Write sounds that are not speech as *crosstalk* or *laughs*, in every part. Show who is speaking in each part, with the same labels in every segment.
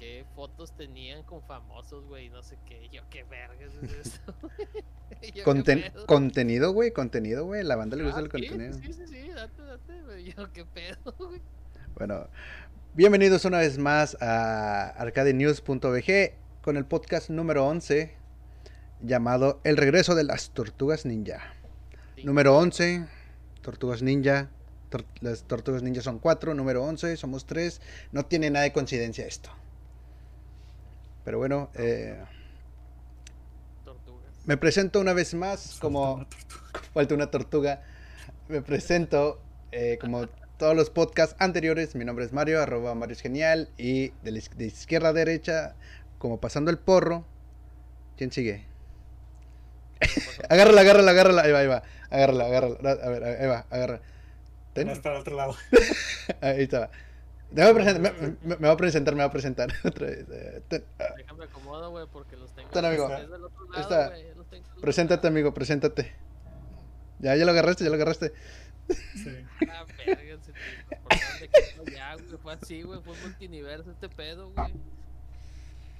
Speaker 1: qué fotos tenían con famosos, güey, no sé qué. Yo, qué vergas es *laughs* esto. *laughs* Yo,
Speaker 2: Conten- contenido, güey, contenido, güey. La banda le gusta
Speaker 1: Ah,
Speaker 2: el
Speaker 1: sí,
Speaker 2: contenido.
Speaker 1: Sí, sí, sí, date, date, güey. Yo, qué pedo, *laughs* güey.
Speaker 2: Bueno, bienvenidos una vez más a arcadenews.bg con el podcast número 11 llamado El regreso de las tortugas ninja.
Speaker 1: Sí.
Speaker 2: Número 11, tortugas ninja. Tor- las tortugas ninja son 4, número 11, somos 3. No tiene nada de coincidencia esto. Pero bueno, eh, me presento una vez más como... Falta una tortuga. Me presento eh, como todos los podcasts anteriores. Mi nombre es Mario, arroba Mario es genial. Y de, la iz- de izquierda a derecha, como pasando el porro. ¿Quién sigue? *laughs* agárrala, agárrala, agárrala. Ahí va, ahí va. Agárrala, agárrala. A ver, ahí va,
Speaker 3: es para el otro lado. *laughs*
Speaker 2: Ahí está. Déjame presentar, me, me- me voy a presentar, me voy a presentar *laughs* otra vez. Eh, ten. Ah,
Speaker 1: Déjame acomodo, güey, porque los tengo.
Speaker 2: Ten, amigo.
Speaker 1: desde el otro lado,
Speaker 2: Está.
Speaker 1: güey, los tengo
Speaker 2: Preséntate,
Speaker 1: lado.
Speaker 2: amigo, preséntate. Ya, ya lo agarraste, ya lo agarraste.
Speaker 3: Sí. *laughs*
Speaker 1: Ah, verga, se te allá, güey. Fue así, güey. Fue multiverso este pedo, güey.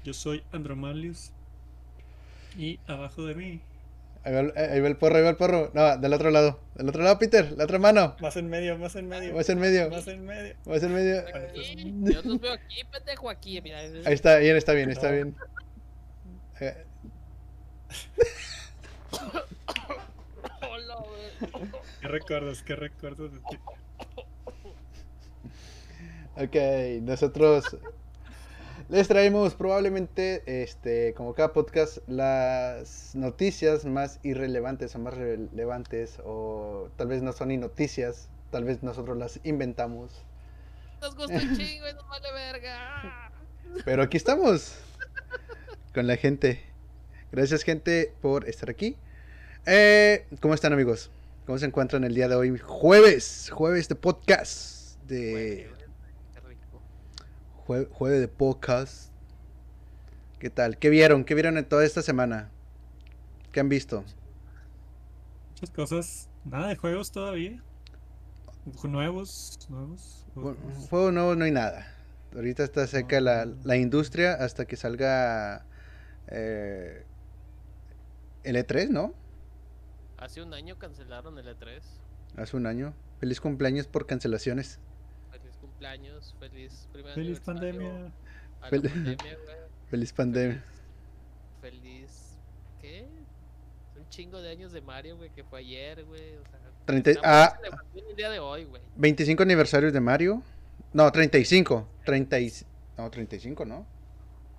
Speaker 3: Yo soy Andromalius. Y abajo de mí,
Speaker 2: Ahí va, el- ahí va el porro, ahí va el porro. No, del otro lado. Del otro lado, Peter, la otra mano.
Speaker 3: más en medio, más en medio.
Speaker 2: Vas en medio.
Speaker 3: Más en medio.
Speaker 2: Vas en medio.
Speaker 1: Aquí, yo los veo *laughs* aquí, pendejo, aquí. Mira,
Speaker 2: Ahí está bien, está bien, está bien. Eh,
Speaker 1: Hola, güey.
Speaker 3: ¿Qué recuerdos? ¿Qué recuerdos de ti?
Speaker 2: Ok, nosotros les traemos probablemente, este, como cada podcast, las noticias más irrelevantes o más relevantes, o tal vez no son ni noticias, tal vez nosotros las inventamos.
Speaker 1: Nos gusta un chingo y nos vale verga. *laughs*
Speaker 2: Pero aquí estamos con la gente. Gracias, gente, por estar aquí. Eh, ¿Cómo están, amigos? ¿Cómo se encuentran el día de hoy? Jueves, jueves de podcast. De. Jue- jueves de podcast. ¿Qué tal? ¿Qué vieron? ¿Qué vieron en toda esta semana? ¿Qué han visto?
Speaker 3: Muchas cosas. Nada de juegos todavía. Nuevos, nuevos.
Speaker 2: Bueno,
Speaker 3: otros.
Speaker 2: Juego nuevo no hay nada. Ahorita está seca la, la industria hasta que salga eh, el E3, ¿no?
Speaker 1: Hace un año cancelaron el E3.
Speaker 2: Hace un año. Feliz cumpleaños por cancelaciones.
Speaker 1: Feliz cumpleaños, feliz primer
Speaker 3: Feliz
Speaker 1: aniversario
Speaker 3: pandemia.
Speaker 2: Fel-
Speaker 1: pandemia. *laughs*
Speaker 2: Feliz pandemia.
Speaker 1: Feliz. ¿Qué? Un chingo de años de Mario, güey, que fue ayer, güey. O sea,
Speaker 2: Treinta-
Speaker 1: estamos
Speaker 2: ah.
Speaker 1: en celebración el día de hoy, güey.
Speaker 2: 25 aniversarios de Mario. No, 35. 30 y- No, 35, ¿no?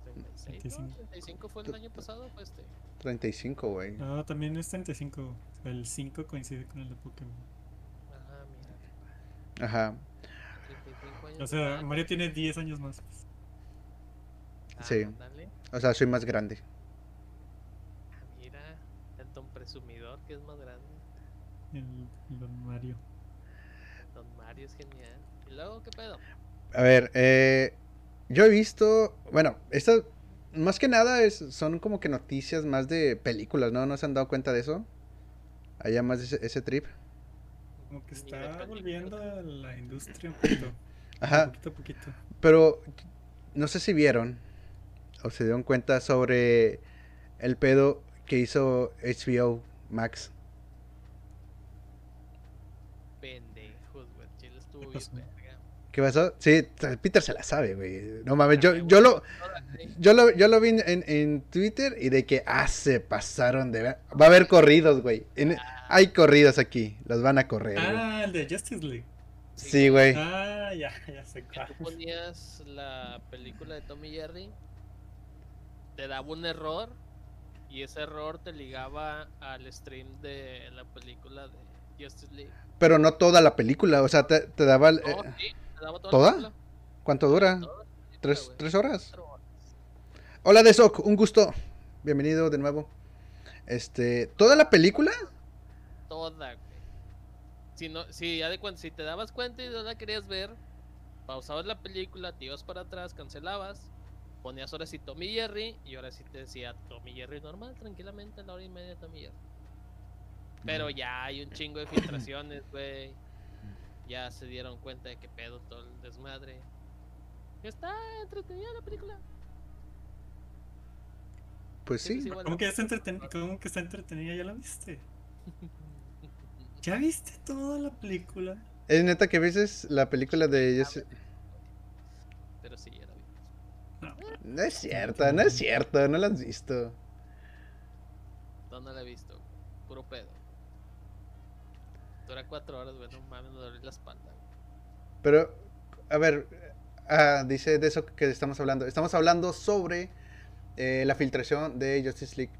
Speaker 1: 36, ¿no?
Speaker 3: 35.
Speaker 1: 35 fue el año pasado, pues este.
Speaker 2: 35, güey.
Speaker 3: No, también es 35. El 5 coincide con el de Pokémon.
Speaker 1: Ah, mira.
Speaker 2: Ajá.
Speaker 1: 35 años.
Speaker 3: O sea, Mario tiene 10 años más.
Speaker 1: ah,
Speaker 2: sí. O sea, soy más grande.
Speaker 1: Ah, mira, el don presumidor que es más grande.
Speaker 3: El, el Don Mario.
Speaker 1: Don Mario es genial. ¿Y luego qué pedo?
Speaker 2: A ver, eh, yo he visto, bueno, esto más que nada es, son como que noticias más de películas, ¿no? ¿No se han dado cuenta de eso? Allá más de ese, ese trip.
Speaker 3: Como que está volviendo a la industria un poquito.
Speaker 2: Ajá,
Speaker 3: Poquito a poquito.
Speaker 2: pero no sé si vieron o se dieron cuenta sobre el pedo que hizo HBO Max.
Speaker 1: Pendejos, güey. Chile estuvo
Speaker 3: ¿Qué
Speaker 1: bien
Speaker 3: pasó?
Speaker 1: verga.
Speaker 2: ¿Qué pasó? Sí, Peter se la sabe, güey. No mames, yo, yo lo, yo lo, yo lo vi en, en Twitter y de que, ah, se pasaron de... ver- Va a haber corridos, güey. En- hay corridos aquí, los van a correr.
Speaker 3: Ah, el de Justice League.
Speaker 2: Sí, güey.
Speaker 3: Ah, ya, ya sé cuál.
Speaker 1: tú ponías la película de Tommy Jerry, te daba un error y ese error te ligaba al stream de la película de Justice League.
Speaker 2: Pero no toda la película, o sea, te, te daba... el-
Speaker 1: No,
Speaker 2: eh,
Speaker 1: sí, te daba toda,
Speaker 2: ¿toda?
Speaker 1: la película.
Speaker 2: ¿Cuánto dura?
Speaker 1: Toda la película,
Speaker 2: ¿Tres. ¿Tres horas?
Speaker 1: Horas.
Speaker 2: Hola, Desoc, un gusto. Bienvenido de nuevo. Este, ¿toda la película?
Speaker 1: Toda, güey. Si, no, si, ya de cuenta, si te dabas cuenta y no la querías ver, pausabas la película, te ibas para atrás, cancelabas, ponías ahora sí Tommy Jerry y ahora sí te decía Tommy Jerry normal, tranquilamente, la hora y media Tommy Jerry. Pero ya hay un chingo de filtraciones, güey. Ya se dieron cuenta de que pedo todo el desmadre. Está entretenida la película.
Speaker 2: Pues
Speaker 1: Sí.
Speaker 3: ¿Cómo que, ya está entreten- ¿Cómo que está entretenida? ¿Ya la viste? *laughs* ¿Ya viste toda la película?
Speaker 2: Es neta que veces la película de Jesse-
Speaker 1: Pero sí, ya la vi.
Speaker 3: No.
Speaker 2: No es cierto, no es cierto, no la has visto.
Speaker 1: No, no la he visto. Puro pedo. Dura cuatro horas, güey. No mames, me duele la espalda.
Speaker 2: Pero, a ver, ah, dice de eso que estamos hablando. Estamos hablando sobre eh, la filtración de Justice League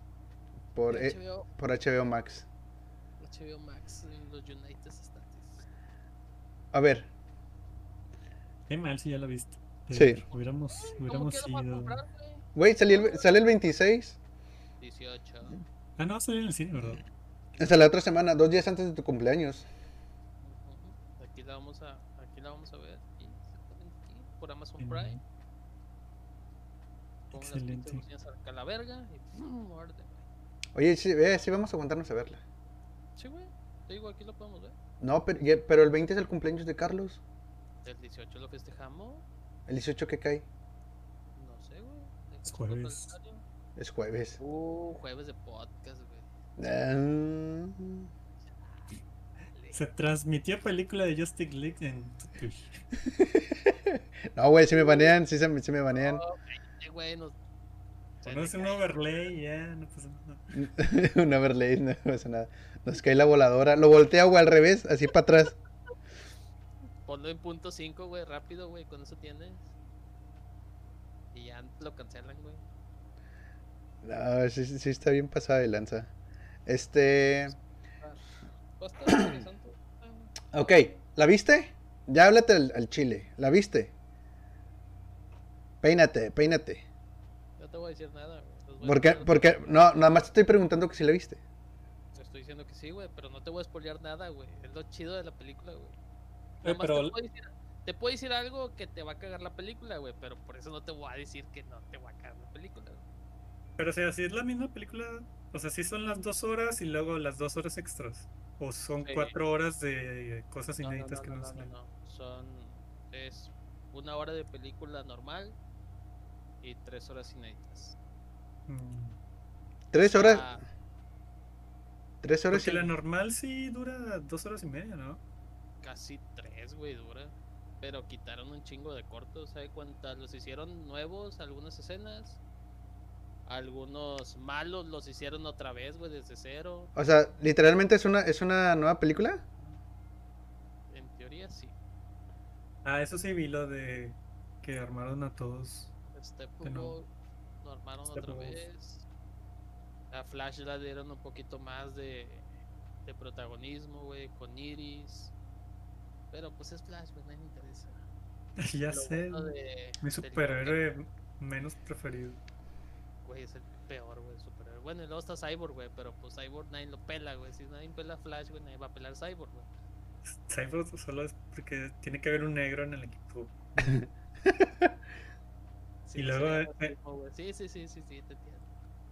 Speaker 2: por, eh,
Speaker 1: HBO,
Speaker 2: por HBO Max.
Speaker 1: HBO Max en los United States.
Speaker 2: A ver,
Speaker 3: Qué mal si ya la viste.
Speaker 2: Sí.
Speaker 3: Pero Hubiéramos,
Speaker 1: ¿Cómo
Speaker 3: hubiéramos ido.
Speaker 1: güey?
Speaker 2: el- sale el 26.
Speaker 1: 18.
Speaker 3: Ah, no, salió en el cine, ¿verdad?
Speaker 2: Hasta la otra semana, dos días antes de tu cumpleaños.
Speaker 1: Aquí la vamos a, aquí la vamos a ver. aquí, por Amazon
Speaker 3: En-
Speaker 1: Prime. Pongo las
Speaker 3: Excelente.
Speaker 1: acá a la verga y.
Speaker 2: Oye, sí, eh, sí vamos a aguantarnos a verla.
Speaker 1: Sí, güey. Te digo, aquí lo podemos ver.
Speaker 2: No, pero, pero el 20 es el cumpleaños de Carlos.
Speaker 1: El 18 lo festejamos.
Speaker 2: El 18 que cae
Speaker 1: No sé, güey.
Speaker 3: Es jueves.
Speaker 2: es jueves.
Speaker 1: Uh, jueves de podcast, güey.
Speaker 2: Ah,
Speaker 3: Se transmitió película de Justice League en Twitch. *laughs*
Speaker 2: no, güey, si me banean, sí, se me- sí me banean.
Speaker 1: Oh, cállate, güey.
Speaker 3: Ponerse
Speaker 1: le
Speaker 3: un overlay ya, no pasa nada. *laughs*
Speaker 2: Un overlay, no pasa nada. Nos cae la voladora. Lo voltea, güey, al revés, así para atrás.
Speaker 1: Ponlo en punto 5, güey, rápido, güey, con eso tienes. Y ya lo cancelan, güey.
Speaker 2: No, sí, sí está bien pasada de lanza. Este. *clears throat* Ok, ¿la viste? Ya háblate al, al chile. ¿La viste? Peínate, peínate.
Speaker 1: No te voy a decir nada,
Speaker 2: Porque, porque, no, nada más te estoy preguntando que si la viste.
Speaker 1: Diciendo que sí, güey, pero no te voy a spoilear nada, güey. Es lo chido de la película, güey.
Speaker 3: Eh, pero-
Speaker 1: te, puedo decir, te puedo decir algo que te va a cagar la película, güey, pero por eso no te voy a decir que no te va a cagar la película, güey.
Speaker 3: Pero o sea, si es la misma película, o sea, si son las dos horas y luego las dos horas extras. O son
Speaker 1: Sí.
Speaker 3: cuatro horas de cosas
Speaker 1: No, no,
Speaker 3: inéditas
Speaker 1: no,
Speaker 3: que
Speaker 1: no,
Speaker 3: no,
Speaker 1: no,
Speaker 3: salen.
Speaker 1: no, Son. Es una hora de película normal y tres horas inéditas.
Speaker 3: Mm.
Speaker 2: Tres horas,
Speaker 1: Ah,
Speaker 2: tres horas.
Speaker 3: Porque
Speaker 2: y-
Speaker 3: la normal sí dura dos horas y media, ¿no?
Speaker 1: casi tres, güey, dura. Pero quitaron un chingo de cortos, ¿sabes cuántas? Los hicieron nuevos, algunas escenas. Algunos malos los hicieron otra vez, güey, desde cero.
Speaker 2: O sea, literalmente es una, es una nueva película.
Speaker 1: En teoría sí.
Speaker 3: Ah, eso sí vi lo de que armaron a todos.
Speaker 1: Este. Steppenwolf lo armaron otra vez. A Flash le dieron un poquito más de, de protagonismo, güey, con Iris. Pero pues es Flash, güey, nadie le interesa. *laughs*
Speaker 3: ya
Speaker 1: Lo
Speaker 3: sé,
Speaker 1: bueno de-
Speaker 3: mi superhéroe menos preferido.
Speaker 1: Güey, es el peor, güey, superhéroe. Bueno, y luego está Cyborg, güey, pero pues Cyborg nadie lo pela, güey. Si nadie pela a Flash, güey, nadie va a pelar Cyborg, güey.
Speaker 3: Cyborg solo es porque tiene que haber un negro en el equipo. *laughs*
Speaker 1: Sí,
Speaker 3: Y
Speaker 1: no
Speaker 3: luego, eh.
Speaker 1: Sí, sí, sí, sí, sí, te entiendo.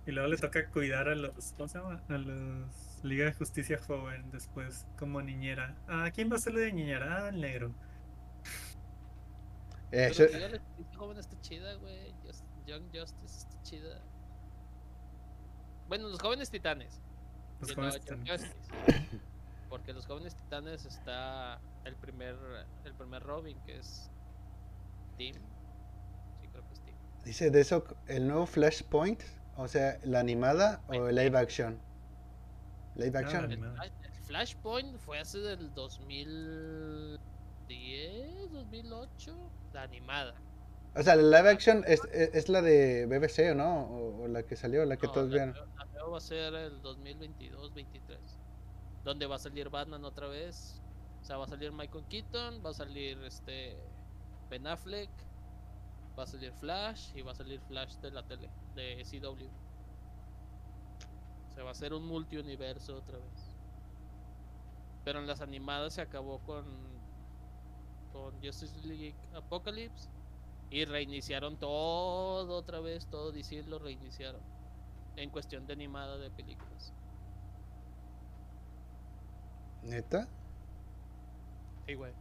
Speaker 3: Y luego le toca cuidar a los, ¿cómo se llama? A los Liga de Justicia Joven después como niñera. Ah, ¿quién va a ser de niñera? Ah, el negro.
Speaker 2: Eh,
Speaker 1: que ya la justicia joven está chida, güey. Just- Young Justice está chida. Bueno, los jóvenes titanes.
Speaker 3: Los jóvenes titanes.
Speaker 1: Justice. Porque los jóvenes titanes está el primer el primer Robin, que es Tim. Sí, creo que es Tim.
Speaker 2: dice de eso, el nuevo Flashpoint. O sea, la animada o el live action. Live action.
Speaker 1: El, el Flashpoint fue hace del 2010, 2008, la animada.
Speaker 2: O sea, la live action es, es, es la de BBC, ¿o no? O, o la que salió, la que
Speaker 1: No,
Speaker 2: todos
Speaker 1: la nueva- la nueva va a ser el 2022-23. Donde va a salir Batman otra vez. O sea, va a salir Michael Keaton, va a salir este Ben Affleck, va a salir Flash y va a salir Flash de la tele, de CW. O sea, va a ser un multiuniverso otra vez. Pero en las animadas se acabó con con Justice League Apocalypse y reiniciaron todo otra vez, todo DC lo reiniciaron en cuestión de animada de películas.
Speaker 2: ¿Neta?
Speaker 1: Sí, güey.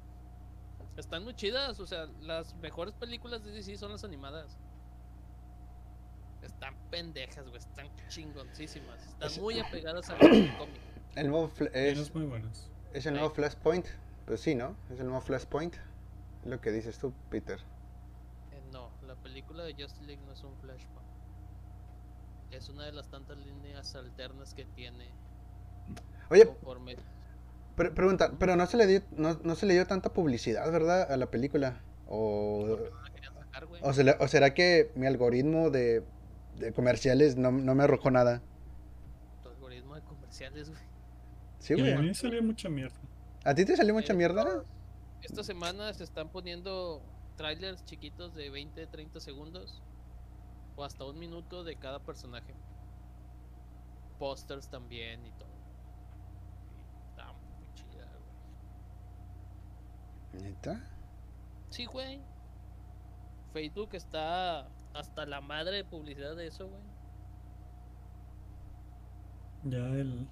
Speaker 1: Están muy chidas, o sea, las mejores películas de DC son las animadas. Están pendejas, güey, están chingoncísimas. Están
Speaker 2: Es-
Speaker 1: muy apegadas al *coughs* cómic.
Speaker 2: El nuevo es,
Speaker 3: unos muy buenos.
Speaker 2: es el nuevo Flashpoint. Pues sí, ¿no? Es el nuevo Flashpoint. Es lo que dices tú, Peter.
Speaker 1: Eh, no, la película de Justice League no es un flashpoint. Es una de las tantas líneas alternas que tiene
Speaker 2: Oye,
Speaker 1: conforme.
Speaker 2: Pre- pregunta, pero no se le dio, no, no se le dio tanta publicidad, ¿verdad? A la película. O,
Speaker 1: No la querían sacar, güey.
Speaker 2: o, se le- o será que mi algoritmo de, de comerciales no, no me arrojó nada.
Speaker 1: Tu algoritmo de comerciales, güey.
Speaker 2: Sí,
Speaker 3: Y a
Speaker 2: güey.
Speaker 3: mí salió mucha mierda.
Speaker 2: ¿A ti te salió mucha
Speaker 1: Eh,
Speaker 2: mierda?
Speaker 1: Esta semana se están poniendo trailers chiquitos de 20, 30 segundos o hasta un minuto de cada personaje. Pósters también y todo. Y Está muy chida, güey.
Speaker 2: ¿Neta?
Speaker 1: Sí, güey. Facebook está hasta la madre de publicidad de eso, güey.
Speaker 3: Ya el.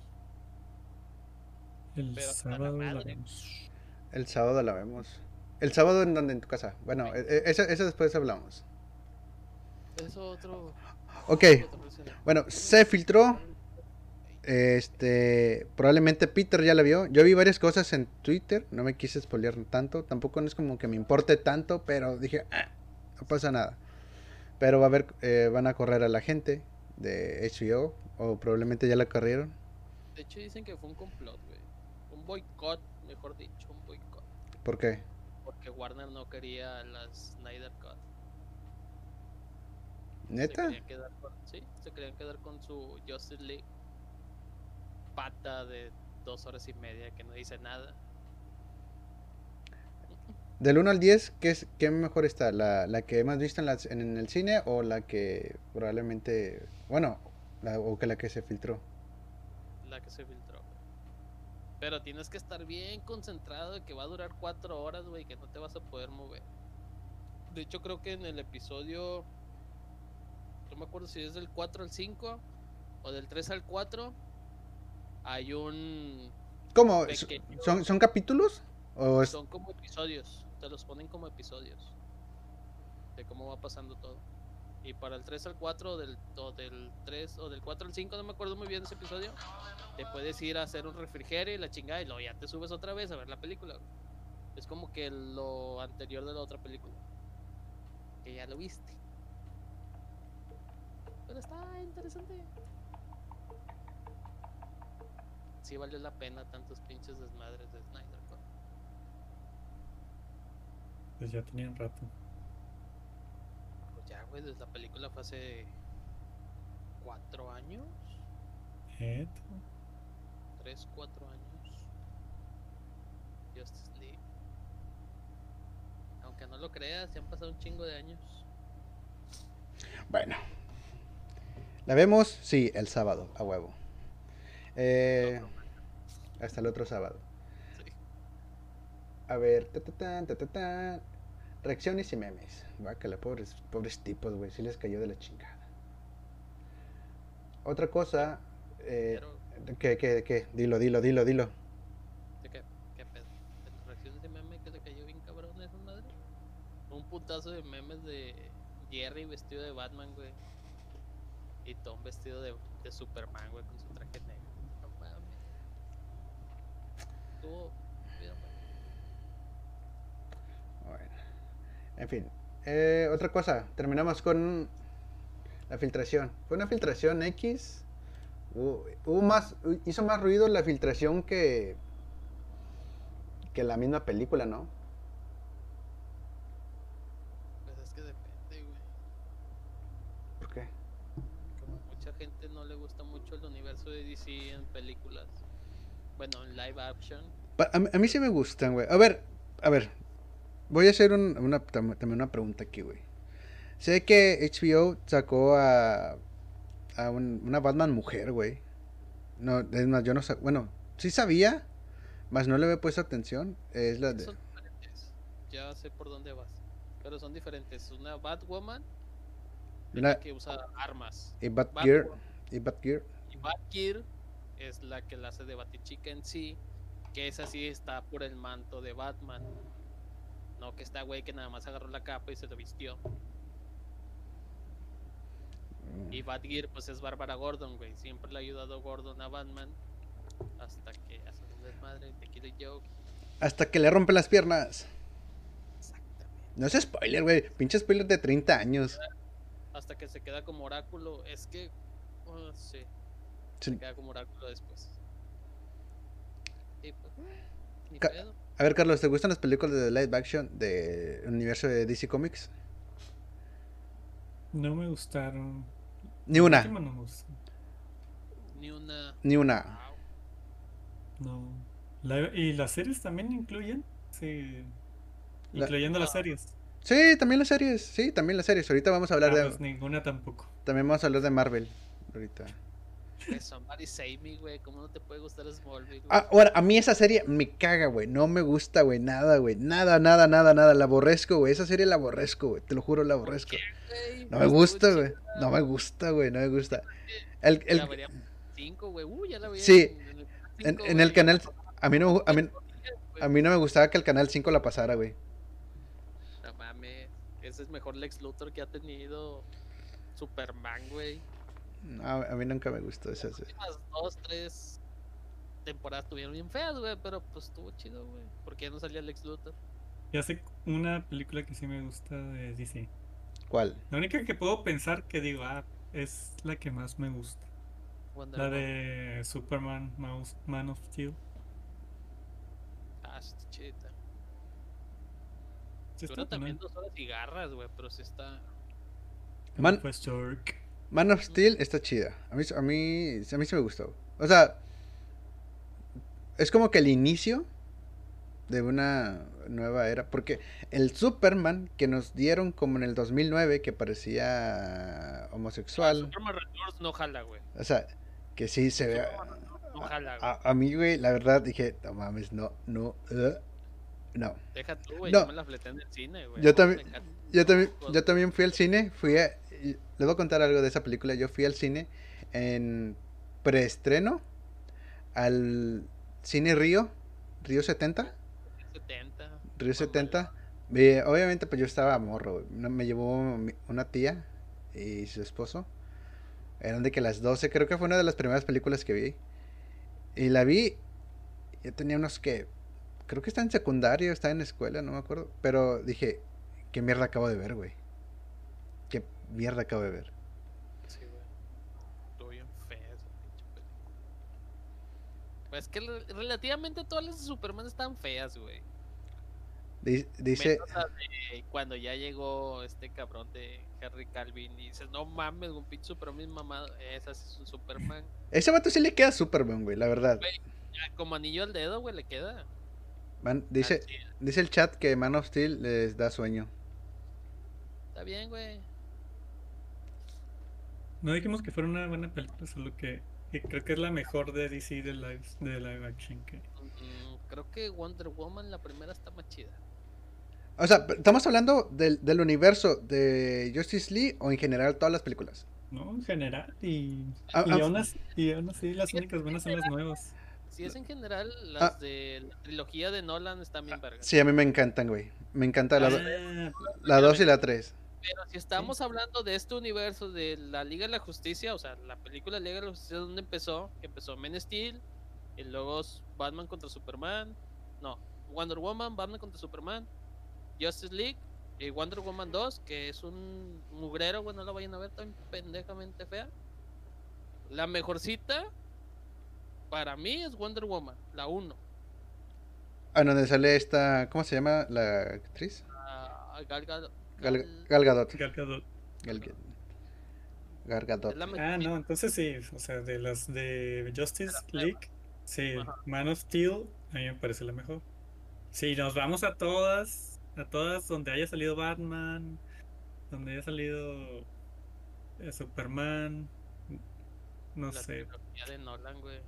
Speaker 3: El
Speaker 1: Pero hasta la
Speaker 3: sábado la vemos.
Speaker 2: El sábado la vemos. ¿El sábado en donde? En tu casa. Bueno, e- e- eso, eso después hablamos.
Speaker 1: Eso otro.
Speaker 2: Ok,
Speaker 1: persona.
Speaker 2: bueno, se filtró. Este, probablemente Peter ya la vio. Yo vi varias cosas en Twitter, no me quise spoilear tanto. Tampoco no es como que me importe tanto, pero dije, "Ah, no pasa nada. Pero va a haber, eh, van a correr a la gente de HBO, o probablemente ya la corrieron.
Speaker 1: De hecho, dicen que fue un complot, güey. Un boicot, mejor dicho, un boicot.
Speaker 2: ¿Por qué?
Speaker 1: Porque Warner no quería la Snyder Cut. Se
Speaker 2: ¿Neta?
Speaker 1: querían quedar con, sí, se querían quedar con su Justice League pata de dos horas y media que no dice nada.
Speaker 2: Del 1 al 10, ¿qué, es, qué mejor está? ¿La, la que hemos visto en, las- en el cine o la que probablemente, bueno, la- o que la que se filtró?
Speaker 1: La que se filtró. Pero tienes que estar bien concentrado de que va a durar cuatro horas, güey, que no te vas a poder mover. De hecho, creo que en el episodio. No me acuerdo si es del 4 al 5 o del 3 al 4. Hay un.
Speaker 2: ¿Cómo?
Speaker 1: Pequeño.
Speaker 2: ¿Son, son capítulos? ¿O es-
Speaker 1: Son como episodios. Te los ponen como episodios. De cómo va pasando todo. Y para el 3 al 4, del, o del 3 o del 4 al 5, no me acuerdo muy bien ese episodio. Te puedes ir a hacer un refrigerio y la chingada y luego ya te subes otra vez a ver la película. Es como que lo anterior de la otra película. Que ya lo viste. Pero está interesante. Sí valió la pena tantos pinches desmadres de Snyder Cut.
Speaker 3: Pues ya tenían rato.
Speaker 1: Pues ya, güey, desde la película fue hace cuatro años,
Speaker 3: Eto.
Speaker 1: tres, cuatro años. Justice League. Aunque no lo creas, ya han pasado un chingo de años.
Speaker 2: Bueno. ¿La vemos? Sí, el sábado, a huevo. Eh, hasta el otro sábado.
Speaker 1: Sí.
Speaker 2: A ver, ta, ta, ta, reacciones y memes. Bácala, pobres, pobres tipos, güey. Sí les cayó de la chingada. Otra cosa. Eh,
Speaker 1: Pero,
Speaker 2: ¿qué, qué, qué? Dilo, dilo, dilo, dilo.
Speaker 1: ¿de qué? ¿Qué pedo? ¿De reacciones de meme que le cayó bien cabrón a esa madre? Un putazo de memes de Jerry vestido de Batman, güey. Y Tom vestido de, de Superman, güey, con su traje negro. No mames. Estuvo bien, güey.
Speaker 2: Bueno. En fin. Eh, otra cosa. Terminamos con la filtración. Fue una filtración X. Hubo, hubo más, hizo más ruido la filtración que que la misma película, ¿no?
Speaker 1: Pues es que depende, güey.
Speaker 2: ¿Por qué?
Speaker 1: Como mucha gente no le gusta mucho el universo de DC en películas. Bueno, en live action.
Speaker 2: A, mí- a mí sí me gustan, güey. A ver, a ver. Voy a hacer un- una, tam- también una pregunta aquí, güey. Sé que HBO sacó a, a un- una Batman mujer, güey. No, es más, yo no sé. Bueno, sí sabía, más no le había puesto atención. Es la de.
Speaker 1: Son diferentes. Ya sé por dónde vas. Pero son diferentes. Una Batwoman la que usa armas.
Speaker 2: y Batgear.
Speaker 1: Batwoman
Speaker 2: Y Batgear.
Speaker 1: y Batgear es la que la hace de Batichica en sí. Que esa sí está por el manto de Batman. No que está güey que nada más agarró la capa y se lo vistió. Y Batgear, pues es Bárbara Gordon, güey. Siempre le ha ayudado Gordon a Batman. Hasta que hace un desmadre, te quiero yo.
Speaker 2: Hasta que le rompen las piernas.
Speaker 1: Exactamente.
Speaker 2: No es spoiler, güey. Pinche spoiler de 30 años.
Speaker 1: Hasta que se queda como oráculo. Es que. oh, sí.
Speaker 2: Sí.
Speaker 1: Se queda como oráculo después. Y pues. Ni
Speaker 2: Ca-
Speaker 1: pedo.
Speaker 2: A ver, Carlos, ¿te gustan las películas de live action del universo de DC Comics?
Speaker 3: No me gustaron.
Speaker 2: Ni
Speaker 3: La
Speaker 2: una,
Speaker 3: no me.
Speaker 1: Ni una.
Speaker 2: ni una.
Speaker 1: Wow.
Speaker 3: No. La- ¿Y las series también incluyen? Sí.
Speaker 2: La-
Speaker 3: Incluyendo las
Speaker 1: Ah.
Speaker 3: series.
Speaker 2: Sí, también las series, sí, también las series. Ahorita vamos a hablar
Speaker 3: Ah,
Speaker 2: de...
Speaker 3: pues ninguna tampoco.
Speaker 2: También vamos a hablar de Marvel. Ahorita.
Speaker 1: Somebody save me, güey. ¿Cómo no te puede gustar Smallville? güey?
Speaker 2: Ah, ahora, a mí esa serie me caga, güey. No me gusta, güey. Nada, güey. Nada, nada, nada, nada. La aborrezco, güey. Esa serie la aborrezco, güey. Te lo juro, la aborrezco.
Speaker 1: Güey,
Speaker 2: No
Speaker 1: pues,
Speaker 2: me gusta, güey. No me gusta, güey. No me gusta. El,
Speaker 1: La
Speaker 2: el,
Speaker 1: vería 5, güey. Uh, ya la veía.
Speaker 2: Sí,
Speaker 1: en, el
Speaker 2: en,
Speaker 1: cinco,
Speaker 2: en el
Speaker 1: güey.
Speaker 2: canal... A mí, no, me a, mí,
Speaker 1: Güey,
Speaker 2: a mí no me gustaba que el canal 5 la pasara, güey.
Speaker 1: No mames. Ese es mejor Lex Luthor que ha tenido Superman, güey.
Speaker 2: No, a mí nunca me gustó esa serie.
Speaker 1: Las dos, tres temporadas estuvieron bien feas, güey. Pero pues estuvo chido, güey. ¿Por qué no salía Lex Luthor?
Speaker 3: Ya sé una película que sí me gusta de DC.
Speaker 2: ¿Cuál?
Speaker 3: La única que puedo pensar que digo, ah, es la que más me gusta.
Speaker 1: Wonder
Speaker 3: La de Superman, Mouse- Man of Steel.
Speaker 1: Ah, está chida.
Speaker 3: Sí está
Speaker 1: también dos horas y garras, güey. Pero sí está.
Speaker 2: Man-
Speaker 3: Pues Shark.
Speaker 2: Man of Steel está chida. A mí, a mí, a mí sí me gustó. O sea, es como que el inicio de una nueva era. Porque el Superman que nos dieron como en el 2009, que parecía homosexual.
Speaker 1: Superman Returns no jala, güey.
Speaker 2: O sea, que sí se ve.
Speaker 1: No jala, güey.
Speaker 2: A, a mí, güey, la verdad dije, no mames, no, no, uh, no.
Speaker 1: Deja tú, güey.
Speaker 2: No.
Speaker 1: Yo me la fleté en el cine, güey.
Speaker 2: Yo también-. Yo también, yo también fui al cine, fui a, les voy a contar algo de esa película. Yo fui al cine en preestreno al cine Río, Río 70,
Speaker 1: 70.
Speaker 2: Río
Speaker 1: Mamá.
Speaker 2: 70. Eh, obviamente pues yo estaba morro, me llevó una tía y su esposo. Eran de que las 12, creo que fue una de las primeras películas que vi. Y la vi, yo tenía unos que, creo que está en secundario, está en escuela, no me acuerdo. Pero dije, ¿qué mierda acabo de ver, güey? ¿Qué mierda acabo de ver?
Speaker 1: Sí, güey. Estuvo bien fea esa pinche película. Pues que re- relativamente todas las de Superman están feas, güey.
Speaker 2: Di- Dice,
Speaker 1: de cuando ya llegó este cabrón de Harry Calvin y dices, no mames, un pinche Superman mamado. Esa sí es un Superman.
Speaker 2: ese vato sí le queda Superman, güey, la verdad.
Speaker 1: Güey. Ya, como anillo al dedo, güey, le queda.
Speaker 2: Man- dice, dice el chat que Man of Steel les da sueño.
Speaker 1: Está bien, güey.
Speaker 3: No dijimos que fuera una buena película, solo que, que creo que es la mejor de DC de live, de live action. Que...
Speaker 1: Mm, creo que Wonder Woman, la primera, está más chida.
Speaker 2: O sea, estamos hablando del, del universo de Justice League o en general todas las películas.
Speaker 3: No, en general. Y,
Speaker 2: Ah,
Speaker 3: y,
Speaker 2: ah,
Speaker 3: aún así, y aún así las únicas buenas son las nuevas.
Speaker 1: Si es en general, las
Speaker 2: Ah.
Speaker 1: de la trilogía de Nolan están bien vergas.
Speaker 2: Sí, a mí me encantan, güey. Me encanta la, do-
Speaker 3: Ah,
Speaker 2: la 2 y la 3.
Speaker 1: Pero si estamos hablando de este universo de la Liga de la Justicia, o sea, la película Liga de la Justicia, ¿dónde empezó? Que empezó Men Steel, y luego Batman contra Superman, no, Wonder Woman, Batman contra Superman, Justice League, y Wonder Woman 2, que es un mugrero, bueno, no la vayan a ver, tan pendejamente fea. La mejorcita, para mí, es Wonder Woman, la 1.
Speaker 2: Ah, donde sale esta, ¿cómo se llama la actriz?
Speaker 1: Ah, Gal Gadot-
Speaker 2: Gal,
Speaker 1: Gal-
Speaker 2: Gadot.
Speaker 3: Gal Gadot.
Speaker 2: Gadot.
Speaker 3: Ah, no, entonces sí, o sea, de las de Justice. League, sí,
Speaker 1: Ajá.
Speaker 3: Man of Steel, a mí me parece la mejor. Si nos vamos a todas, a todas donde haya salido Batman, donde haya salido eh, Superman, no
Speaker 1: la
Speaker 3: sé,
Speaker 1: trilogía de Nolan, güey.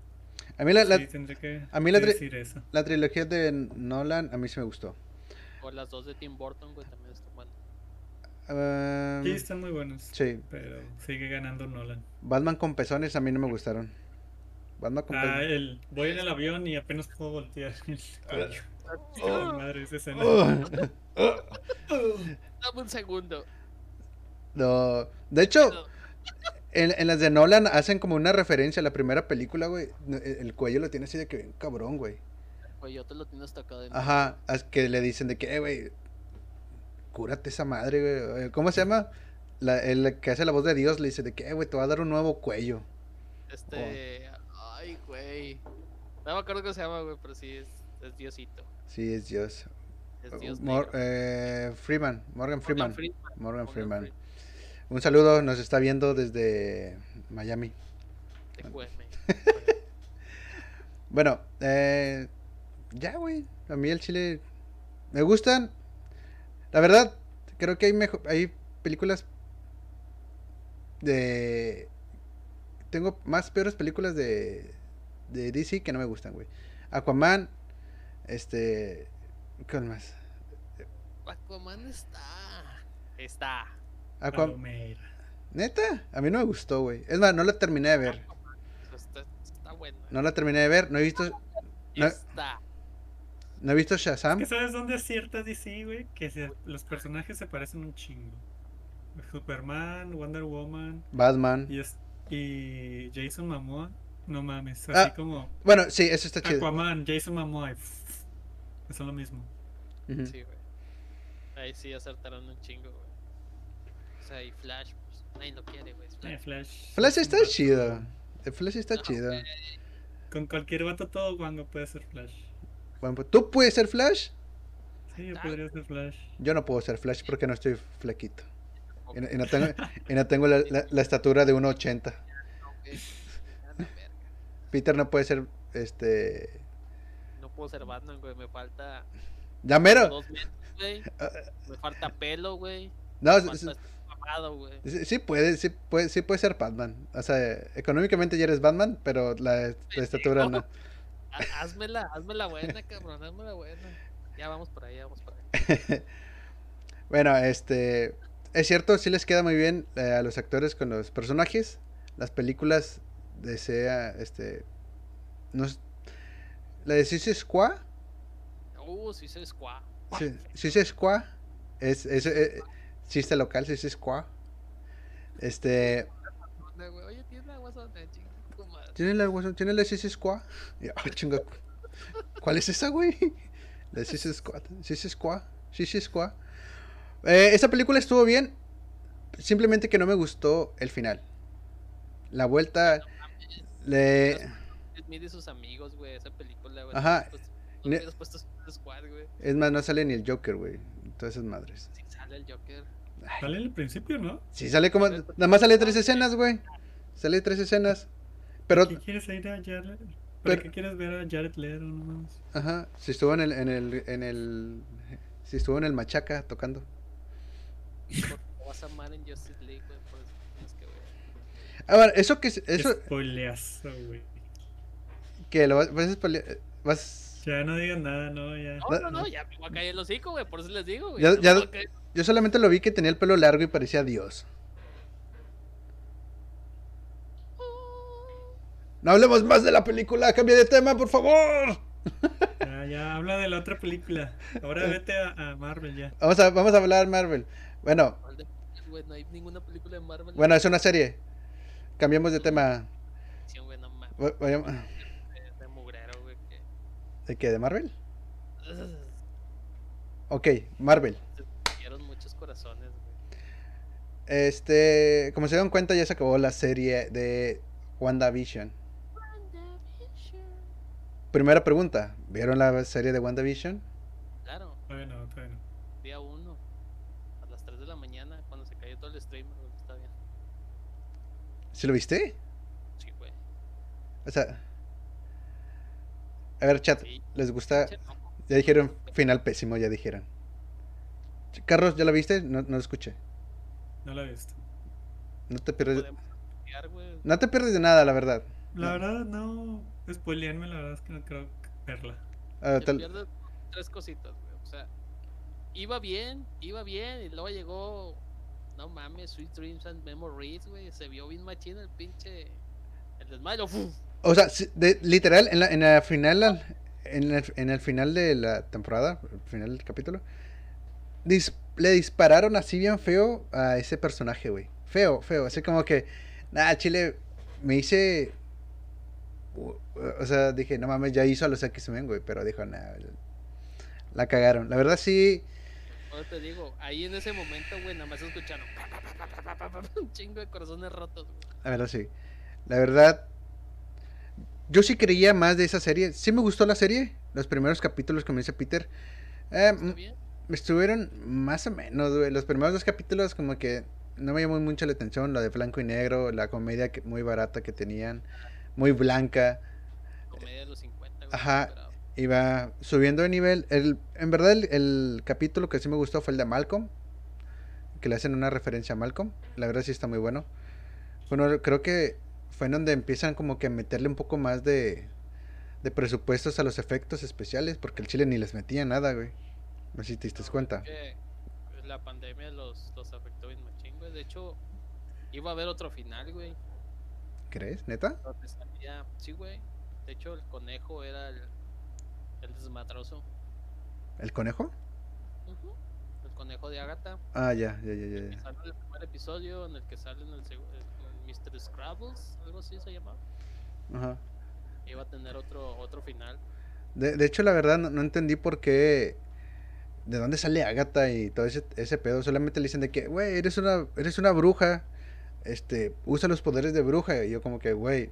Speaker 2: A mí la,
Speaker 3: sí, que
Speaker 2: a mí la tri-
Speaker 3: eso.
Speaker 2: la trilogía de Nolan a mí sí me gustó.
Speaker 1: O las dos de Tim Burton, güey, también están
Speaker 2: Um,
Speaker 3: Sí, están muy buenos,
Speaker 2: sí,
Speaker 3: pero sigue ganando Nolan.
Speaker 2: Batman con pezones a mí no me gustaron. Batman con
Speaker 3: Ah,
Speaker 2: pezones.
Speaker 3: el, voy en el avión y apenas puedo voltear el cuello. Con madre esa escena. *laughs*
Speaker 1: Dame un segundo.
Speaker 2: No, de hecho, en, en las de Nolan hacen como una referencia a la primera película, güey. El, el cuello lo tiene así de que bien cabrón, güey.
Speaker 1: Güey, yo te lo hasta acá
Speaker 2: Ajá, es que le dicen de que, eh, güey, cúrate esa madre, güey. Eh, ¿Cómo se llama? La- el que hace la voz de Dios le dice de que, eh, güey, te va a dar un nuevo cuello.
Speaker 1: Este. Ay, güey. No me acuerdo cómo se llama, güey, pero sí es, es Diosito.
Speaker 2: Sí, es Dios.
Speaker 1: Es Dios.
Speaker 2: Mor- eh, Freeman, Morgan Freeman.
Speaker 1: Freeman.
Speaker 2: Morgan
Speaker 1: Morgan
Speaker 2: Freeman. Un saludo, nos está viendo desde Miami.
Speaker 1: Te. *laughs*
Speaker 2: Bueno, eh, ya, güey. A mí el chile me gustan. La verdad, creo que hay mejo- hay películas de tengo más peores películas de de DC que no me gustan, güey. Aquaman, este, ¿cuál más?
Speaker 1: Aquaman está. Está.
Speaker 2: Aquaman,
Speaker 3: Palomera.
Speaker 2: neta, a mí no me gustó, güey. Es más, no la terminé de ver.
Speaker 1: Está, está bueno.
Speaker 2: No la terminé de ver, no he visto no-
Speaker 1: Está.
Speaker 2: No he visto Shazam.
Speaker 3: ¿Que sabes dónde acierta DC, güey? Que se- los personajes se parecen un chingo. Superman, Wonder Woman
Speaker 2: Batman.
Speaker 3: y, es- y Jason Momoa. No mames,
Speaker 2: Ah.
Speaker 3: así como
Speaker 2: Bueno, sí, eso está chido.
Speaker 3: Aquaman, Jason Momoa. y pff, Son lo mismo.
Speaker 1: Sí, güey. Ahí sí acertaron un chingo, güey. O sea, y Flash, pues nadie lo quiere, güey. es
Speaker 3: Eh,
Speaker 1: Flash.
Speaker 3: Flash. Es
Speaker 2: está chido. El Flash está
Speaker 1: No,
Speaker 2: chido.
Speaker 3: Con cualquier vato todo guango puede ser Flash.
Speaker 2: Bueno, ¿tú puedes ser Flash?
Speaker 3: Sí, yo podría ser Flash.
Speaker 2: Yo no puedo ser Flash porque no estoy flaquito. Y no, y no tengo, y no tengo la, *laughs* la- la estatura de 1.80.
Speaker 1: No, güey. Ya la verga.
Speaker 2: Peter no puede ser, este...
Speaker 1: No puedo ser Batman, güey. Me falta
Speaker 2: ¡Ya mero!
Speaker 1: dos metros, güey. Me falta pelo, güey.
Speaker 2: No,
Speaker 1: Me
Speaker 2: sí,
Speaker 1: falta
Speaker 2: sí- sí puede, sí puede, sí puede ser Batman. O sea, económicamente ya eres Batman, pero la, la estatura no. *laughs*
Speaker 1: Ha- Házmela, hazmela buena, cabrón. Hazmela buena. Ya vamos por ahí, ya vamos por ahí. *laughs*
Speaker 2: Bueno, este... Es cierto, sí les queda muy bien eh, a los actores con los personajes. Las películas desea, este... No, es- la de Suicide Squad
Speaker 1: Uh, se squad.
Speaker 2: Sí, Suicide Squad es, es, eh, chiste local, Suicide Squad. Este.
Speaker 1: Oye, tienes la
Speaker 2: ¿tiene la, guasón- ¿tiene la Squad? Y, ah, chinga, ¿Cuál es esa, güey? La Suicide Squad, Suicide Squad, Suicide Squad. Eh, esa película estuvo bien, simplemente que no me gustó el final. La vuelta, le...
Speaker 1: Smith y sus amigos, güey, esa película, güey.
Speaker 2: Ajá.
Speaker 1: Después,
Speaker 2: Ne-
Speaker 1: hubieras puesto Suicide Squad, güey.
Speaker 2: Es más, no sale ni el Joker, güey. Todas esas madres.
Speaker 1: Si sale el Joker.
Speaker 3: Sale en el principio, ¿no?
Speaker 2: Sí, sale como... Nada más sale tres escenas, güey. Sale tres escenas. Pero...
Speaker 3: ¿Qué quieres ir a Jared?
Speaker 2: Pero-
Speaker 3: ¿Para qué quieres ver a Jared Leto?
Speaker 2: Ajá, si estuvo en el, en el, en el, si estuvo en el Machaca tocando.
Speaker 1: Vas a amar en Justice League, güey. Por eso tienes que ver.
Speaker 2: A ver, eso que, es- eso
Speaker 3: Spoileazo, güey.
Speaker 2: que lo vas, vas a spoile- vas-
Speaker 3: Ya no digan nada, no, ya.
Speaker 1: No, no, no, ya me voy a caer el hocico, güey. Por eso les digo, güey.
Speaker 2: Ya- ya- yo solamente lo vi que tenía el pelo largo y parecía Dios. No hablemos más de la película, cambia de tema, por favor.
Speaker 3: Ya, ya, habla de la otra película. Ahora vete a, a Marvel ya.
Speaker 2: Vamos a, vamos a hablar Marvel. Bueno,
Speaker 1: ¿Cuál de- no hay ninguna película de Marvel.
Speaker 2: bueno, es una serie. Cambiamos de tema.
Speaker 1: Sí, güey, no mames.
Speaker 2: Va- vayam-
Speaker 1: De, de mugrero, güey. Que...
Speaker 2: ¿De qué? ¿De Marvel? Ok, Marvel.
Speaker 1: se dieron muchos corazones, güey.
Speaker 2: Este, como se dan cuenta, ya se acabó la serie de WandaVision. Primera pregunta, ¿vieron la serie de WandaVision?
Speaker 1: Claro,
Speaker 3: Todavía no, todavía no.
Speaker 1: día uno. A las 3 de la mañana, cuando se cayó todo el stream. Está bien.
Speaker 2: ¿Sí lo viste?
Speaker 1: Sí, güey.
Speaker 2: O sea, a ver, chat,
Speaker 1: Sí.
Speaker 2: ¿les gusta? Ya dijeron final pésimo, ya dijeron. Carlos, ¿ya lo viste? No, no lo escuché.
Speaker 3: No la he visto.
Speaker 2: No te pierdes, no te pierdes de nada, la verdad.
Speaker 3: La
Speaker 2: No.
Speaker 3: verdad, no. Spoilearme, la verdad es que no creo verla.
Speaker 2: Ah, tal-
Speaker 1: tres cositas, güey. O sea, iba bien, iba bien, y luego llegó. No mames, Sweet Dreams and Memories, güey. Se vio bien machino el pinche. El desmayo. ¡fum!
Speaker 2: O sea, de- literal, en la, en la final, al- en el, en el final de la temporada, el final del capítulo, dis- le dispararon así bien feo a ese personaje, güey. Feo, feo. Así como que, nada, Chile, me hice o sea, dije, no mames, ya hizo a los X-Men, güey, pero dijo, nada, la cagaron. La verdad sí.
Speaker 1: No te digo, ahí en ese momento, güey, nada más escucharon un chingo de corazones rotos. Güey.
Speaker 2: La verdad sí. La verdad, yo sí creía más de esa serie. Sí me gustó la serie, los primeros capítulos como dice Peter. Em, estuvieron más o menos, güey. Los primeros dos capítulos como que no me llamó mucho la atención, la de blanco y negro, la comedia que, muy barata que tenían, muy blanca.
Speaker 1: Comedia de los 50, güey.
Speaker 2: Ajá.
Speaker 1: pero-
Speaker 2: Iba subiendo de nivel. El, en verdad el, el capítulo que sí me gustó fue el de Malcolm. Que le hacen una referencia a Malcolm. La verdad sí está muy bueno. Bueno, creo que fue en donde empiezan como que a meterle un poco más de, de presupuestos a los efectos especiales. Porque el chile ni les metía nada, güey. No sé si te diste cuenta.
Speaker 1: que la pandemia los, los afectó bien machín, güey. De hecho, iba a haber otro final, güey.
Speaker 2: ¿Crees? ¿Neta?
Speaker 1: Sí, güey. De hecho, el conejo era el, el desmadroso.
Speaker 2: ¿El conejo?
Speaker 1: El conejo de Agatha.
Speaker 2: Ah, ya, ya, ya, ya.
Speaker 1: que
Speaker 2: ya.
Speaker 1: sale en el primer episodio en el que sale en el, el Mr. Scrabbles, algo así se llamaba.
Speaker 2: Ajá.
Speaker 1: Iba a tener otro otro final.
Speaker 2: De, de hecho, la verdad, no, no entendí por qué. ¿De dónde sale Agatha y todo ese, ese pedo? Solamente le dicen de que, güey, eres una, eres una bruja. Este, usa los poderes de bruja. Y yo, como que, güey.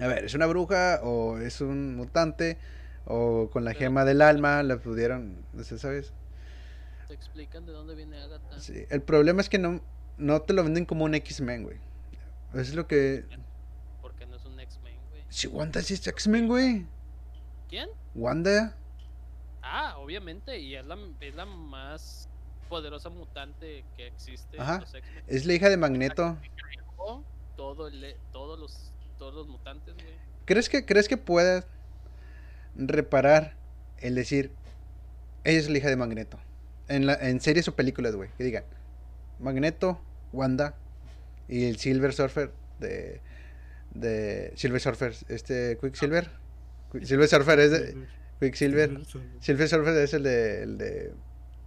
Speaker 2: A ver, ¿es una bruja o es un mutante? O con la gema del alma la pudieron. No sé, ¿sabes?
Speaker 1: Te explican de dónde viene Agatha.
Speaker 2: Sí. El problema es que no, no te lo venden como un X-Men, güey. Es lo que.
Speaker 1: Porque no es un X-Men, güey.
Speaker 2: Si Wanda sí es X-Men, güey.
Speaker 1: ¿Quién?
Speaker 2: Wanda.
Speaker 1: Ah, obviamente. Y es la, es la más poderosa mutante que existe
Speaker 2: Ajá.
Speaker 1: en los X-Men.
Speaker 2: Es la hija de Magneto.
Speaker 1: Todo el- todos los todos los mutantes, güey.
Speaker 2: ¿Crees que, ¿Crees que puedas reparar el decir, ella es la hija de Magneto? En, la, en series o películas, güey. Que digan, Magneto, Wanda y el Silver Surfer de... de Silver Surfer, este Quicksilver. Qui- Silver Surfer es de... Quicksilver. Silver Surfer es el de... El de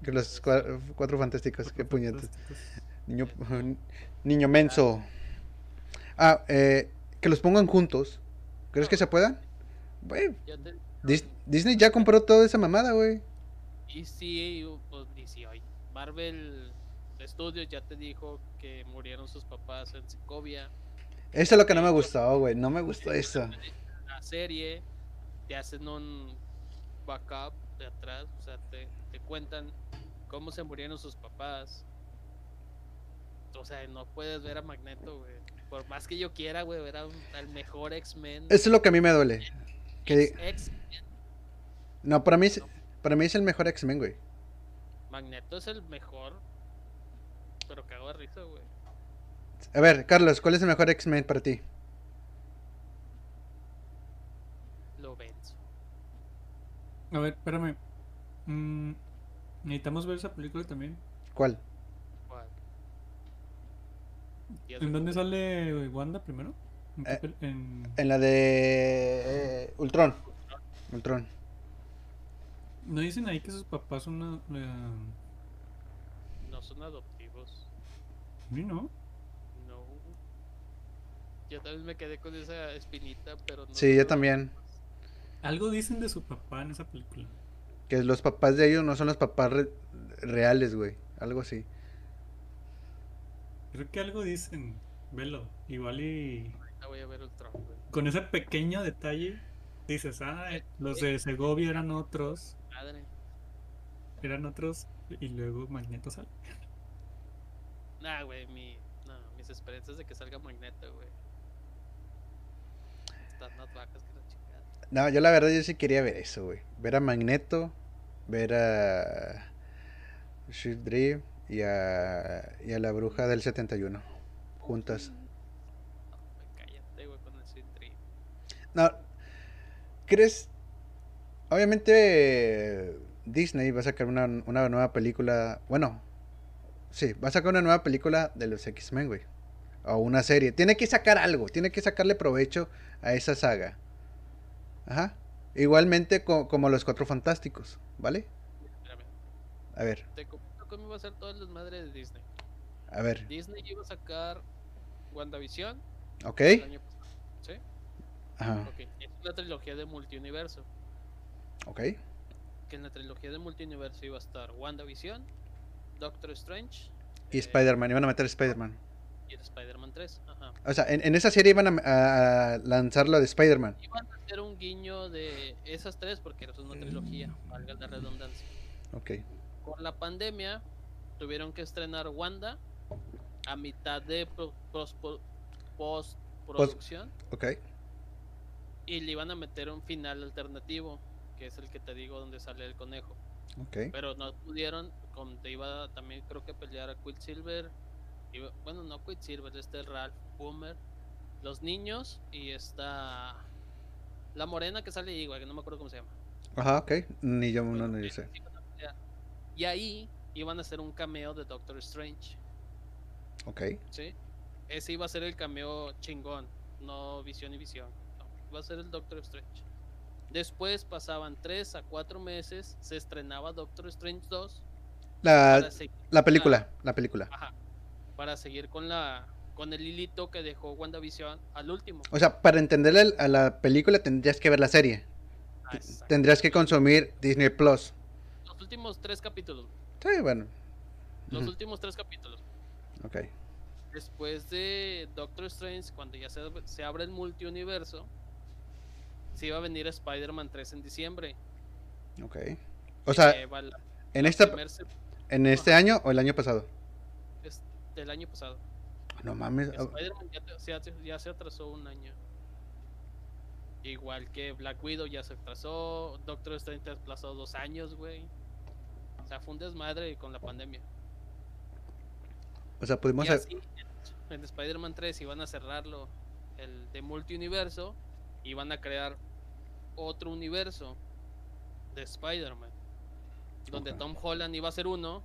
Speaker 2: los cua- cuatro fantásticos, qué puñetes. Niño, *laughs* niño menso. Ah, eh, que los pongan juntos. ¿Crees que se pueda? Güey,
Speaker 1: Ya te-
Speaker 2: Dis- Disney ya compró toda esa mamada, güey.
Speaker 1: Y sí, pues DC hoy. Marvel Studios ya te dijo que murieron sus papás en Sokovia.
Speaker 2: Eso es lo que no me gustó, güey. No me gustó eso.
Speaker 1: La serie te hacen un backup de atrás, o sea, te, te cuentan cómo se murieron sus papás. O sea, no puedes ver a Magneto, güey. Por más que yo quiera, güey, ver a un- al mejor X-Men.
Speaker 2: Eso es lo que a mí me duele. Que,
Speaker 1: X-Men.
Speaker 2: no, para mí, es- para mí es el mejor X-Men, güey.
Speaker 1: Magneto es el mejor. Pero cago de risa, güey.
Speaker 2: A ver, Carlos, ¿cuál es el mejor X-Men para ti?
Speaker 1: Lo venzo.
Speaker 3: A ver, espérame. Mm, necesitamos ver esa película también.
Speaker 2: ¿Cuál?
Speaker 1: Y
Speaker 3: ¿En
Speaker 1: de-
Speaker 3: dónde sale Wanda primero? ¿En,
Speaker 2: Eh,
Speaker 3: pel- en-
Speaker 2: En la de eh, Ultron. Ultron.
Speaker 3: ¿No dicen ahí que sus papás son una... la-
Speaker 1: No son adoptivos.
Speaker 3: Sí, ¿no?
Speaker 1: No. Yo también me quedé con esa espinita, pero no.
Speaker 2: Sí, yo
Speaker 1: no-
Speaker 2: también.
Speaker 3: Algo dicen de su papá en esa película.
Speaker 2: Que los papás de ellos no son los papás re- reales, güey. Algo así.
Speaker 3: Creo que algo dicen. Velo. Igual y...
Speaker 1: Ahorita voy a ver Ultron, güey.
Speaker 3: Con ese pequeño detalle dices, ah, los de Segovia eran otros.
Speaker 1: Madre.
Speaker 3: Eran otros. Y luego Magneto sale.
Speaker 1: Nah, güey, mi. No, mis esperanzas de que salga Magneto, güey. Están más bajas que la chingada.
Speaker 2: No, yo la verdad yo sí quería ver eso, güey. Ver a Magneto, ver a Shield Dream y a, y a la bruja del 71 juntas.
Speaker 1: Cállate, güey.
Speaker 2: No, ¿crees? Obviamente Disney va a sacar una, una nueva película, bueno, sí, va a sacar una nueva película de los X-Men, güey. O una serie. Tiene que sacar algo, tiene que sacarle provecho a esa saga. Ajá. Igualmente co- como los Cuatro Fantásticos, ¿vale? A ver,
Speaker 1: cómo iba a ser todo el desmadre de Disney.
Speaker 2: a ver,
Speaker 1: Disney iba a sacar WandaVision
Speaker 2: ok.
Speaker 1: el año pasado. ¿Sí?
Speaker 2: Ajá,
Speaker 1: Ok. Es una trilogía de multiuniverso.
Speaker 2: ok.
Speaker 1: Que en la trilogía de multiuniverso iba a estar WandaVision, Doctor Strange
Speaker 2: Y
Speaker 1: eh,
Speaker 2: Spider-Man, iban a meter Spider-Man.
Speaker 1: y el Spider-Man 3. Ajá.
Speaker 2: O sea, en, en esa serie iban a, a lanzar lo de Spider-Man.
Speaker 1: Iban a hacer un guiño de esas tres porque es una trilogía, valga la redundancia.
Speaker 2: Ok,
Speaker 1: Con la pandemia tuvieron que estrenar Wanda a mitad de pro- pros- po- postproducción
Speaker 2: ok.
Speaker 1: y le iban a meter un final alternativo, que es el que te digo donde sale el conejo.
Speaker 2: Ok.
Speaker 1: Pero no pudieron, como te iba también creo que pelear a Quicksilver. iba- bueno, no Quicksilver, este Ralph Boomer. Los niños y esta... La morena que sale güey, que no me acuerdo cómo se llama.
Speaker 2: Ajá, ok. Ni yo, no, no, yo sé.
Speaker 1: Y ahí iban a hacer un cameo de Doctor Strange.
Speaker 2: Ok.
Speaker 1: ¿sí? Ese iba a ser el cameo chingón, no visión y visión. no, iba a ser el Doctor Strange. Después pasaban 3 a 4 meses, se estrenaba Doctor Strange 2
Speaker 2: La, la película, la película.
Speaker 1: ajá, para seguir con la con el hilito que dejó WandaVision al último.
Speaker 2: O sea, para entender el- a la película tendrías que ver la serie.
Speaker 1: Ah.
Speaker 2: Tendrías que consumir Disney Plus.
Speaker 1: Últimos tres capítulos.
Speaker 2: Sí, bueno.
Speaker 1: Los últimos tres capítulos.
Speaker 2: Ok.
Speaker 1: Después de Doctor Strange, cuando ya se, se abre el multiuniverso, se iba a venir Spider-Man 3 en diciembre.
Speaker 2: Ok. O sea,
Speaker 1: la-
Speaker 2: en
Speaker 1: la
Speaker 2: esta, en este año o el año pasado.
Speaker 1: es del año pasado.
Speaker 2: No mames. ah,
Speaker 1: Spider-Man ya, ya se atrasó un año. Igual que Black Widow ya se atrasó. Doctor Strange se atrasó dos años, güey. Sea, fue un desmadre con la pandemia.
Speaker 2: O sea, pudimos.
Speaker 1: Y así, en, en Spider-Man 3 iban a cerrarlo el de multiuniverso. Iban a crear otro universo de Spider-Man. Donde. Tom Holland iba a ser uno.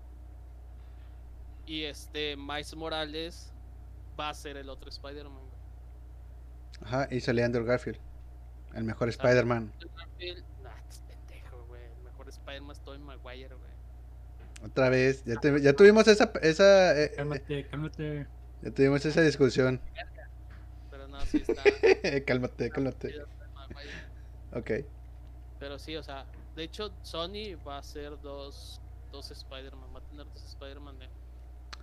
Speaker 1: Y este Miles Morales va a ser el otro Spider-Man.
Speaker 2: Ajá, y salía Andrew Garfield. El mejor
Speaker 1: Ah.
Speaker 2: Spider-Man.
Speaker 1: Garfield, nah, es pendejo, güey. El mejor Spider-Man es Tobey Maguire, güey.
Speaker 2: Otra vez. Ya, tu- ya tuvimos esa. esa eh, eh,
Speaker 3: Cálmate, cálmate.
Speaker 2: ya tuvimos esa discusión.
Speaker 1: Pero no, sí está. *laughs*
Speaker 2: cálmate, cálmate. Ok.
Speaker 1: Pero sí, o sea, de hecho, Sony va a hacer dos, dos Spider-Man. Va a tener dos Spider-Man en,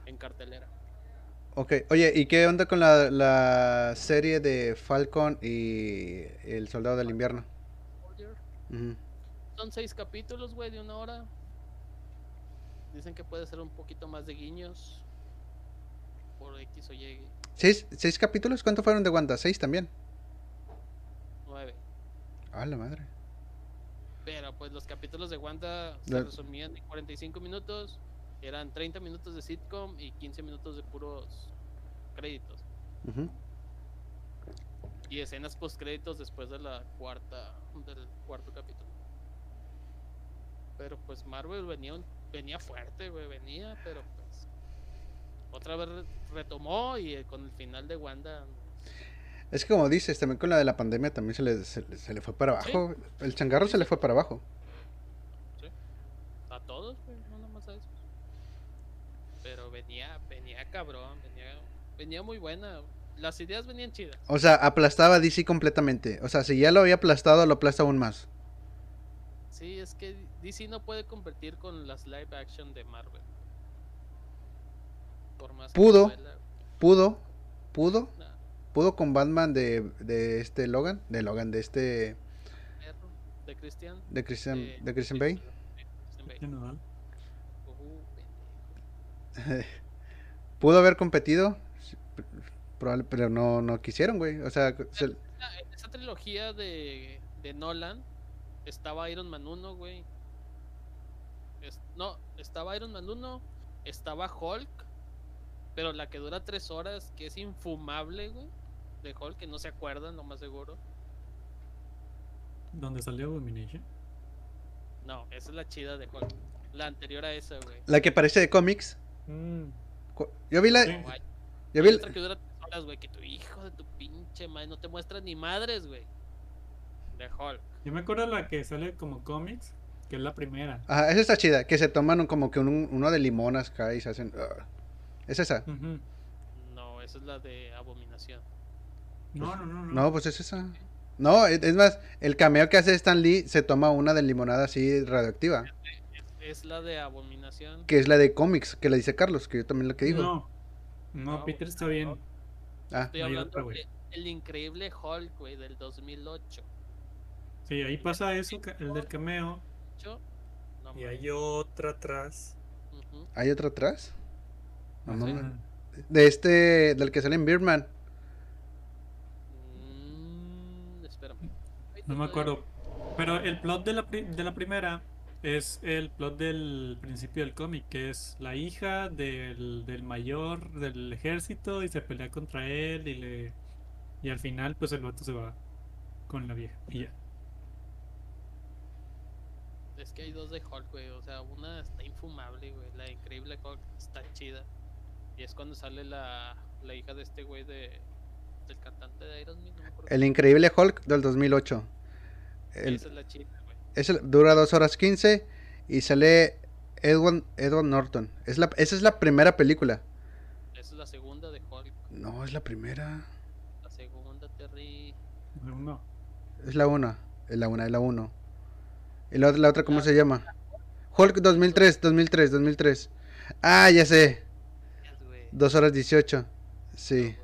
Speaker 1: en cartelera.
Speaker 2: Ok. Oye, ¿y qué onda con la, la serie de Falcon y El Soldado del Invierno?
Speaker 1: Soldier.
Speaker 2: Ujú.
Speaker 1: Son seis capítulos, güey, de una hora. Dicen que puede ser un poquito más de guiños. Por X o Y.
Speaker 2: ¿Seis, ¿Seis capítulos? ¿Cuánto fueron de Wanda? ¿Seis también?
Speaker 1: Nueve.
Speaker 2: Ah, la madre.
Speaker 1: Pero pues los capítulos de Wanda se resumían en 45 minutos. Eran 30 minutos de sitcom y 15 minutos de puros créditos. Y escenas post créditos después de la cuarta del cuarto capítulo. Pero pues Marvel venía un- venía fuerte, güey, venía, pero pues otra vez re- retomó y eh, con el final de Wanda
Speaker 2: Es que como dices, también con la de la pandemia también se le, se, le- se le fue para abajo. El changarro se le fue para abajo.
Speaker 1: a todos, güey, no nomás a esos. Pero venía venía cabrón, venía venía muy buena. Las ideas venían chidas.
Speaker 2: O sea, aplastaba a DC completamente. O sea, si ya lo había aplastado, lo aplasta aún más.
Speaker 1: Sí, es que DC no puede competir con las live action de Marvel. Por más que
Speaker 2: Pudo.
Speaker 1: duela,
Speaker 2: Pudo, pudo,
Speaker 1: nah,
Speaker 2: pudo con Batman de, de este Logan, de Logan, de este,
Speaker 1: de Christian.
Speaker 2: de Christian,
Speaker 1: eh,
Speaker 2: de Christian Bale. *laughs* Pudo haber competido, probable- pero no, no quisieron, güey. O sea, se-
Speaker 1: En esa trilogía de, de Nolan estaba Iron Man 1, güey. No, estaba Iron Man 1, estaba Hulk, pero la que dura tres horas, que es infumable, güey. De Hulk, que no se acuerdan, lo más seguro.
Speaker 3: ¿Dónde salió Abomination?
Speaker 1: No, esa es la chida de Hulk. La anterior a esa, güey.
Speaker 2: la que parece de cómics.
Speaker 3: Mm,
Speaker 2: Yo vi la,
Speaker 3: Sí.
Speaker 2: Yo vi,
Speaker 1: otra que dura tres horas, güey, que tu hijo de tu pinche madre no te muestra ni madres, güey. De Hulk.
Speaker 3: Yo me acuerdo la que sale como cómics, que es la primera.
Speaker 2: Ajá, esa está chida, que se toman un- como que un- uno de limonas acá y se hacen... Es esa.
Speaker 1: No, esa es la de Abominación.
Speaker 3: No, no, no, no.
Speaker 2: No, pues es esa. No, es es más, el cameo que hace Stan Lee se toma una de limonada así radioactiva,
Speaker 1: Es la de Abominación.
Speaker 2: que es la de cómics, que le dice Carlos, que yo también lo que digo.
Speaker 3: No, no,
Speaker 1: No,
Speaker 3: Peter está bien.
Speaker 2: Ah,
Speaker 1: Estoy
Speaker 3: hay
Speaker 1: hablando
Speaker 3: otra, güey.
Speaker 1: de El Increíble Hulk, güey, del 2008.
Speaker 3: Sí, ahí pasa eso, el del cameo.
Speaker 1: No
Speaker 3: Y hay otra atrás.
Speaker 2: ¿hay otro atrás? No. De este, del que sale en Birdman.
Speaker 1: Mm, espérame.
Speaker 3: No me acuerdo. Pero el plot de la, pri- de la primera es el plot del principio del cómic, que es la hija del, del mayor del ejército y se pelea contra él y le y al final pues el vato se va con la vieja y ya.
Speaker 1: Es que hay dos de Hulk, güey. O sea, una está infumable, güey. La increíble Hulk está chida. Y es cuando sale la, la hija de este güey de, del cantante de Aerosmith. No me acuerdo.
Speaker 2: El increíble Hulk del 2008.
Speaker 1: Sí,
Speaker 2: El-
Speaker 1: Esa es la chida, güey.
Speaker 2: ese dura 2 horas 15 y sale Edward, Edward Norton. Es la, esa es la primera película.
Speaker 1: Esa es la segunda de Hulk.
Speaker 2: No, es la primera.
Speaker 1: La segunda, Terry.
Speaker 3: No.
Speaker 2: Es la 1. Es la 1, es la 1. ¿Y la, otra- la otra cómo
Speaker 1: La-
Speaker 2: se llama? Hulk 2003, 2003, 2003. Ah, ya sé. 2 horas 18. Sí.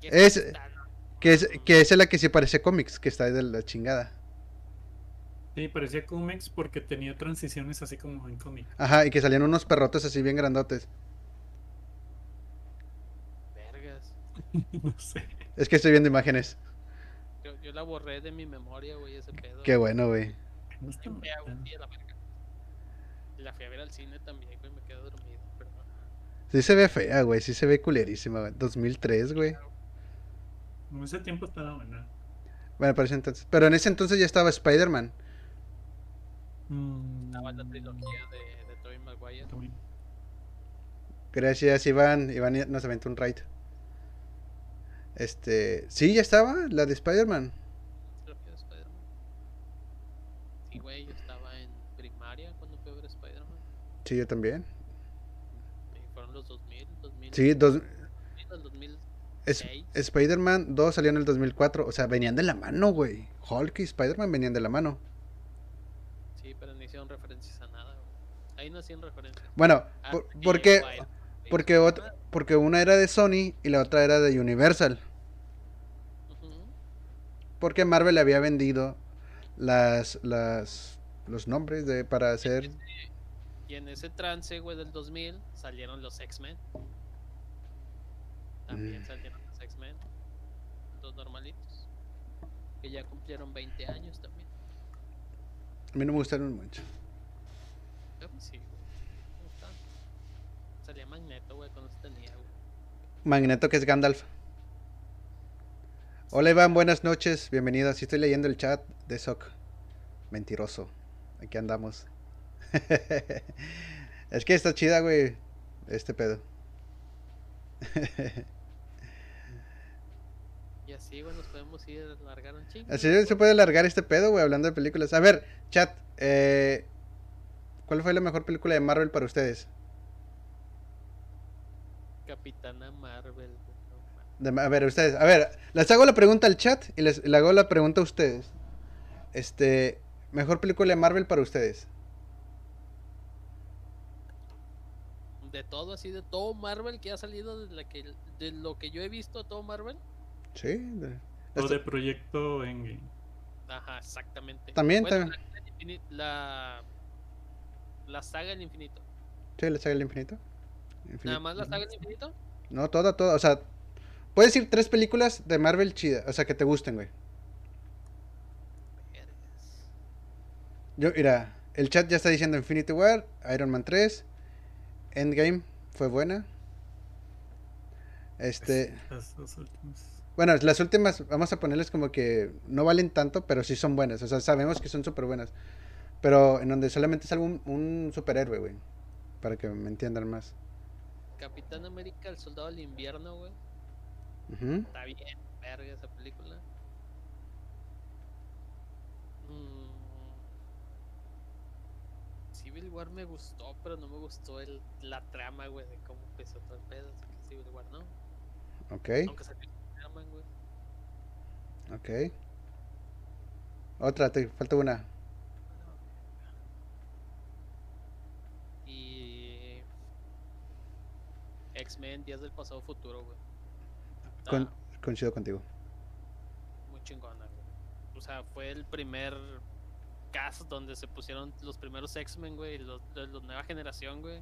Speaker 1: ¿Qué
Speaker 2: Es-? Que es, que es la que sí parece cómics, que está de la chingada.
Speaker 3: Sí, parecía cómics porque tenía transiciones así como en cómic.
Speaker 2: Ajá, y que salían unos perrotes así bien grandotes.
Speaker 1: Vergas. *laughs*
Speaker 3: no sé.
Speaker 2: Es que estoy viendo imágenes.
Speaker 1: Yo, yo la borré de mi memoria, güey, ese pedo.
Speaker 2: Qué bueno, güey.
Speaker 3: No está
Speaker 1: Bien fea, güey,
Speaker 3: mal.
Speaker 1: sí, a la verga. La fui a ver al cine también, güey, me quedé dormido, perdón.
Speaker 2: Sí se ve fea, güey. Sí se ve culerísima, güey. 2003, güey.
Speaker 3: En ese tiempo estaba buena.
Speaker 2: Bueno, para ese entonces. Pero en ese entonces ya estaba Spider-Man.
Speaker 1: Estaba la
Speaker 3: Mm,
Speaker 1: trilogía de, de Tobey Maguire.
Speaker 3: bien.
Speaker 2: Gracias, Iván. Iván nos aventó un raid. Este. Sí, ya estaba, la de Spider-Man.
Speaker 1: Trilogía de Spider-Man. Sí, güey, yo estaba en primaria cuando fui a ver Spider-Man.
Speaker 2: Sí, yo también.
Speaker 1: Y fueron los 2000, 2000.
Speaker 2: Sí, dos,
Speaker 1: 2000, 2000.
Speaker 2: es-. Spider-Man 2 salió en el 2004. O sea, venían de la mano, güey. Hulk y Spider-Man venían de la mano.
Speaker 1: Sí, pero no hicieron referencias a nada, güey. Ahí no hacían referencias.
Speaker 2: Bueno,
Speaker 1: Hasta
Speaker 2: por-
Speaker 1: que
Speaker 2: porque, porque, ot- porque una era de Sony y la otra era de Universal. Porque Marvel le había vendido las, las, los nombres de, para hacer.
Speaker 1: Y en ese trance, güey, del 2000 salieron los X-Men. También
Speaker 2: Mm.
Speaker 1: salieron los X-Men. Los normalitos. Que ya cumplieron 20 años también.
Speaker 2: A mí no me gustaron mucho.
Speaker 1: Yo sí, güey. Salía Magneto, güey, cuando se tenía, güey.
Speaker 2: Magneto, que es Gandalf. Hola Iván, buenas noches, bienvenido. Sí estoy leyendo el chat de Soc. Mentiroso. Aquí andamos. *laughs* es que está chida, güey. Este pedo. *laughs*
Speaker 1: Y así, güey, nos podemos ir a largar un chingo.
Speaker 2: Así se puede alargar este pedo, güey, hablando de películas. A ver, chat, eh, ¿cuál fue la mejor película de Marvel para ustedes?
Speaker 1: Capitana Marvel, güey. no mames.
Speaker 2: De- a ver, ustedes, a ver, les hago la pregunta al chat y les le hago la pregunta a ustedes. Este, mejor película de Marvel para ustedes.
Speaker 1: De todo, así, de todo Marvel que ha salido, de, la que, de lo que yo he visto, todo Marvel.
Speaker 2: Sí. de-
Speaker 3: O
Speaker 2: Esto-
Speaker 3: de proyecto Endgame.
Speaker 1: Ajá, exactamente.
Speaker 2: También,
Speaker 1: Bueno,
Speaker 2: también.
Speaker 1: La, la infini- la, la saga del infinito.
Speaker 2: Sí, la saga del infinito. Infinito.
Speaker 1: Nada más la saga del infinito.
Speaker 2: No, toda, toda. O sea, puedes decir tres películas de Marvel chidas. O sea, que te gusten, güey. Yo, mira, el chat ya está diciendo Infinity War, Iron Man 3, Endgame fue buena. Este,
Speaker 3: Las dos últimas.
Speaker 2: bueno, las últimas, vamos a ponerles como que no valen tanto, pero sí son buenas. O sea, sabemos que son súper buenas. Pero en donde solamente un, un superhéroe, güey. Para que me entiendan más.
Speaker 1: Capitán América, el soldado del invierno, güey.
Speaker 2: Ujú.
Speaker 1: Está bien, verga esa película. Mm. Civil War me gustó, pero no me gustó el, la trama, güey, de cómo empezó todo el pedo. Así que Civil War no.
Speaker 2: Ok,
Speaker 1: Aunque salió Spider-Man, güey.
Speaker 2: ok. Otra, te falta una.
Speaker 1: Y. X-Men, Días del Pasado Futuro, güey.
Speaker 2: Con- coincido contigo.
Speaker 1: muy chingona, güey. O sea, fue el primer cast donde se pusieron los primeros X-Men, güey, los de la nueva generación, güey.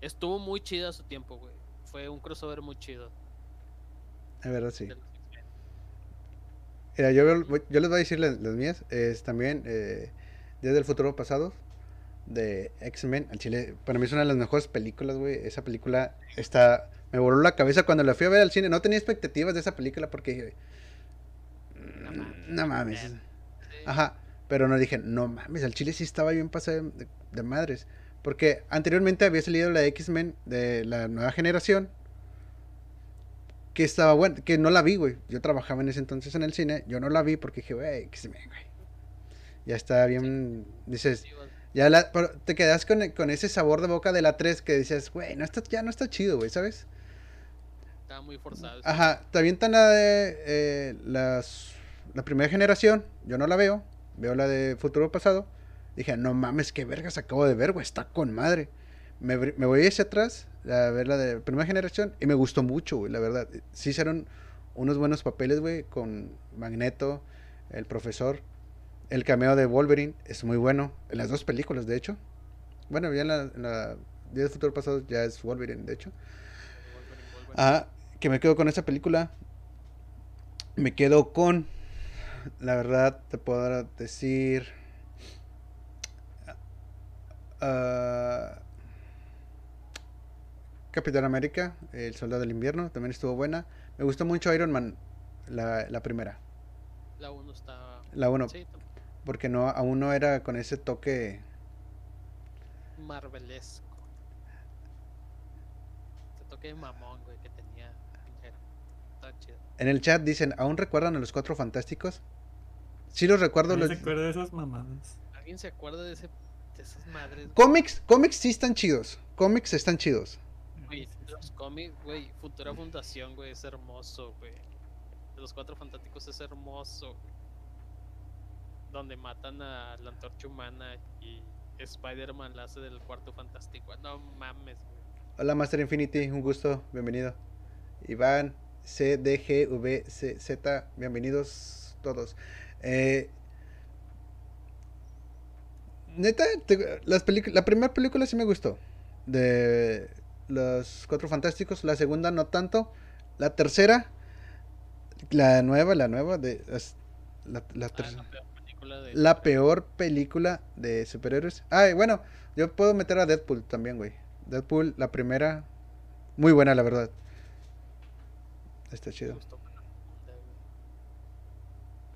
Speaker 1: Estuvo muy chida a su tiempo, güey. Fue un crossover muy chido.
Speaker 2: Es verdad, sí.
Speaker 1: los.
Speaker 2: Mira, yo, les voy a decir las, las mías. Es también eh, Días del Futuro Pasado de X-Men. Al chile, para mí es una de las mejores películas, güey. Esa película está. Me voló la cabeza cuando la fui a ver al cine. No tenía expectativas de esa película porque dije.
Speaker 1: No
Speaker 2: "Mm,
Speaker 1: mames,
Speaker 2: No mames.
Speaker 1: Sí.
Speaker 2: Ajá. Pero no dije, no mames, al chile sí estaba bien pasado de, de madres. Porque anteriormente había salido la X-Men de la nueva generación. Que estaba buena, que no la vi, güey. Yo trabajaba en ese entonces en el cine. Yo no la vi porque dije, güey, X-Men, güey. Ya está bien. Dices,
Speaker 1: Sí,
Speaker 2: ya la, pero te quedas con, con ese sabor de boca de la 3 que dices, güey, no está, ya no está chido, güey, ¿sabes?
Speaker 1: Estaba muy forzado.
Speaker 2: Ajá, te avientan la de eh, las, la primera generación, yo no la veo, veo la de Futuro Pasado. Dije, no mames, qué vergas acabo de ver, güey, está con madre. Me, me voy hacia atrás a ver la de primera generación y me gustó mucho, güey, la verdad. Sí hicieron unos buenos papeles, güey, con Magneto, el profesor. El cameo de Wolverine es muy bueno, en las dos películas, de hecho. Bueno, ya en la, en la Día del Futuro Pasado ya es Wolverine, de hecho.
Speaker 1: Wolverine, Wolverine.
Speaker 2: Ah, que me quedo con esa película. Me quedo con. La verdad, te puedo decir. ah, Capitán América, El Soldado del Invierno, también estuvo buena. Me gustó mucho Iron Man, la, la primera.
Speaker 1: La 1 está.
Speaker 2: La 1,
Speaker 1: Sí,
Speaker 2: porque no, aún no era con ese toque.
Speaker 1: Marvelesco. Ese toque de mamón, güey, que tenía.
Speaker 2: En el chat dicen, ¿aún recuerdan a los cuatro fantásticos? Sí los recuerdo.
Speaker 3: ¿No
Speaker 2: Los...
Speaker 3: se acuerda de esas mamadas?
Speaker 1: ¿Alguien se acuerda de, ese, de esas madres?
Speaker 2: Cómics, cómics sí están chidos. Cómics están chidos.
Speaker 1: Güey, los cómics, güey, Futura Fundación, güey, es hermoso, güey. De los cuatro fantásticos es hermoso. güey. Donde matan a la antorcha humana y Spider-Man la hace del cuarto fantástico. No mames, güey.
Speaker 2: Hola Master Infinity, un gusto, bienvenido. Iván, CDGVCZ, bienvenidos todos. Eh, neta, te- las la primera película sí me gustó. De los Cuatro Fantásticos, la segunda no tanto. La tercera, la nueva, la nueva, de la, la
Speaker 1: Ah, la peor película de
Speaker 2: La peor película de superhéroes. Ay, bueno, yo puedo meter a Deadpool también, güey. Deadpool, la primera, muy buena, la verdad. Está chido.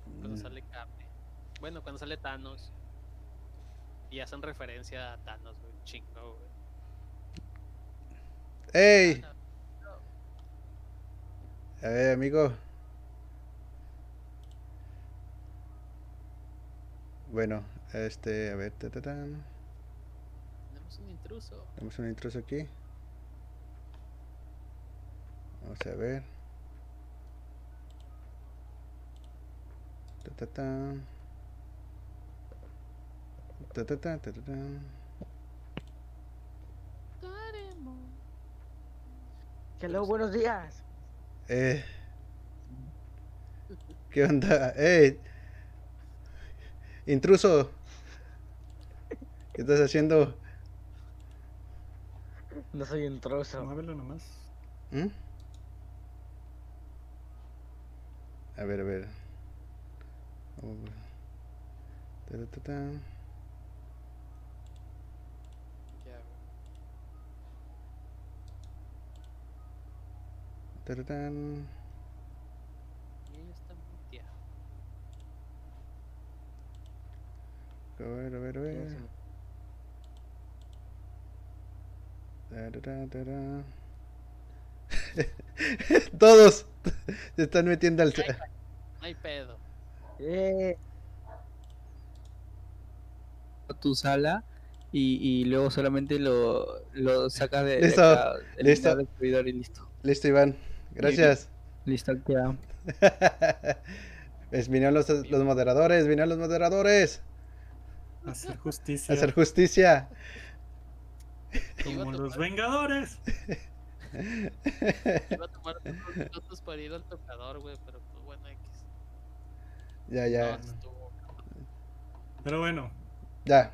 Speaker 1: Cuando
Speaker 2: Mm.
Speaker 1: sale carne. Bueno, cuando sale Thanos. Y hacen referencia a Thanos, güey. Chingo, güey.
Speaker 2: ¡Ey!
Speaker 1: Ah,
Speaker 2: A ver, amigo. Bueno, este, a ver, ta, ta, tan.
Speaker 1: Tenemos un intruso.
Speaker 2: Tenemos un intruso aquí. Vamos a ver. Ta, ta, tan. Ta, ta, tan, ta, ta, tan.
Speaker 4: Hello, buenos días.
Speaker 2: Eh. ¿Qué onda? ¡Ey! Intruso. ¿Qué estás haciendo?
Speaker 4: No soy un trozo.
Speaker 3: Muévelo nomás.
Speaker 2: ¿Mm? A ver, a ver. Ta, ta, ta.
Speaker 1: Ya, güey.
Speaker 2: Ta, ta, tan.
Speaker 1: Y ella está muteada.
Speaker 2: A ver, a ver, a ver. Ta, ta, ta, ta, ta. Todos se están metiendo al.
Speaker 1: No hay pedo.
Speaker 4: Eh,
Speaker 5: tu sala y, y luego solamente lo, lo sacas de, de
Speaker 2: Listo,
Speaker 5: acá, eliminar
Speaker 2: listo.
Speaker 5: del servidor y listo.
Speaker 2: Listo, Iván. Gracias.
Speaker 5: Listo, queda. *laughs*
Speaker 2: Es, vinieron los, los moderadores, vinieron los moderadores.
Speaker 3: Hacer justicia.
Speaker 2: Hacer justicia.
Speaker 3: Como los
Speaker 1: tomar-
Speaker 3: Vengadores.
Speaker 1: Iba a tomar unos minutos para ir al tocador, güey, pero.
Speaker 2: Ya,
Speaker 1: No,
Speaker 2: ya,
Speaker 1: estuvo
Speaker 3: Pero bueno,
Speaker 2: ya.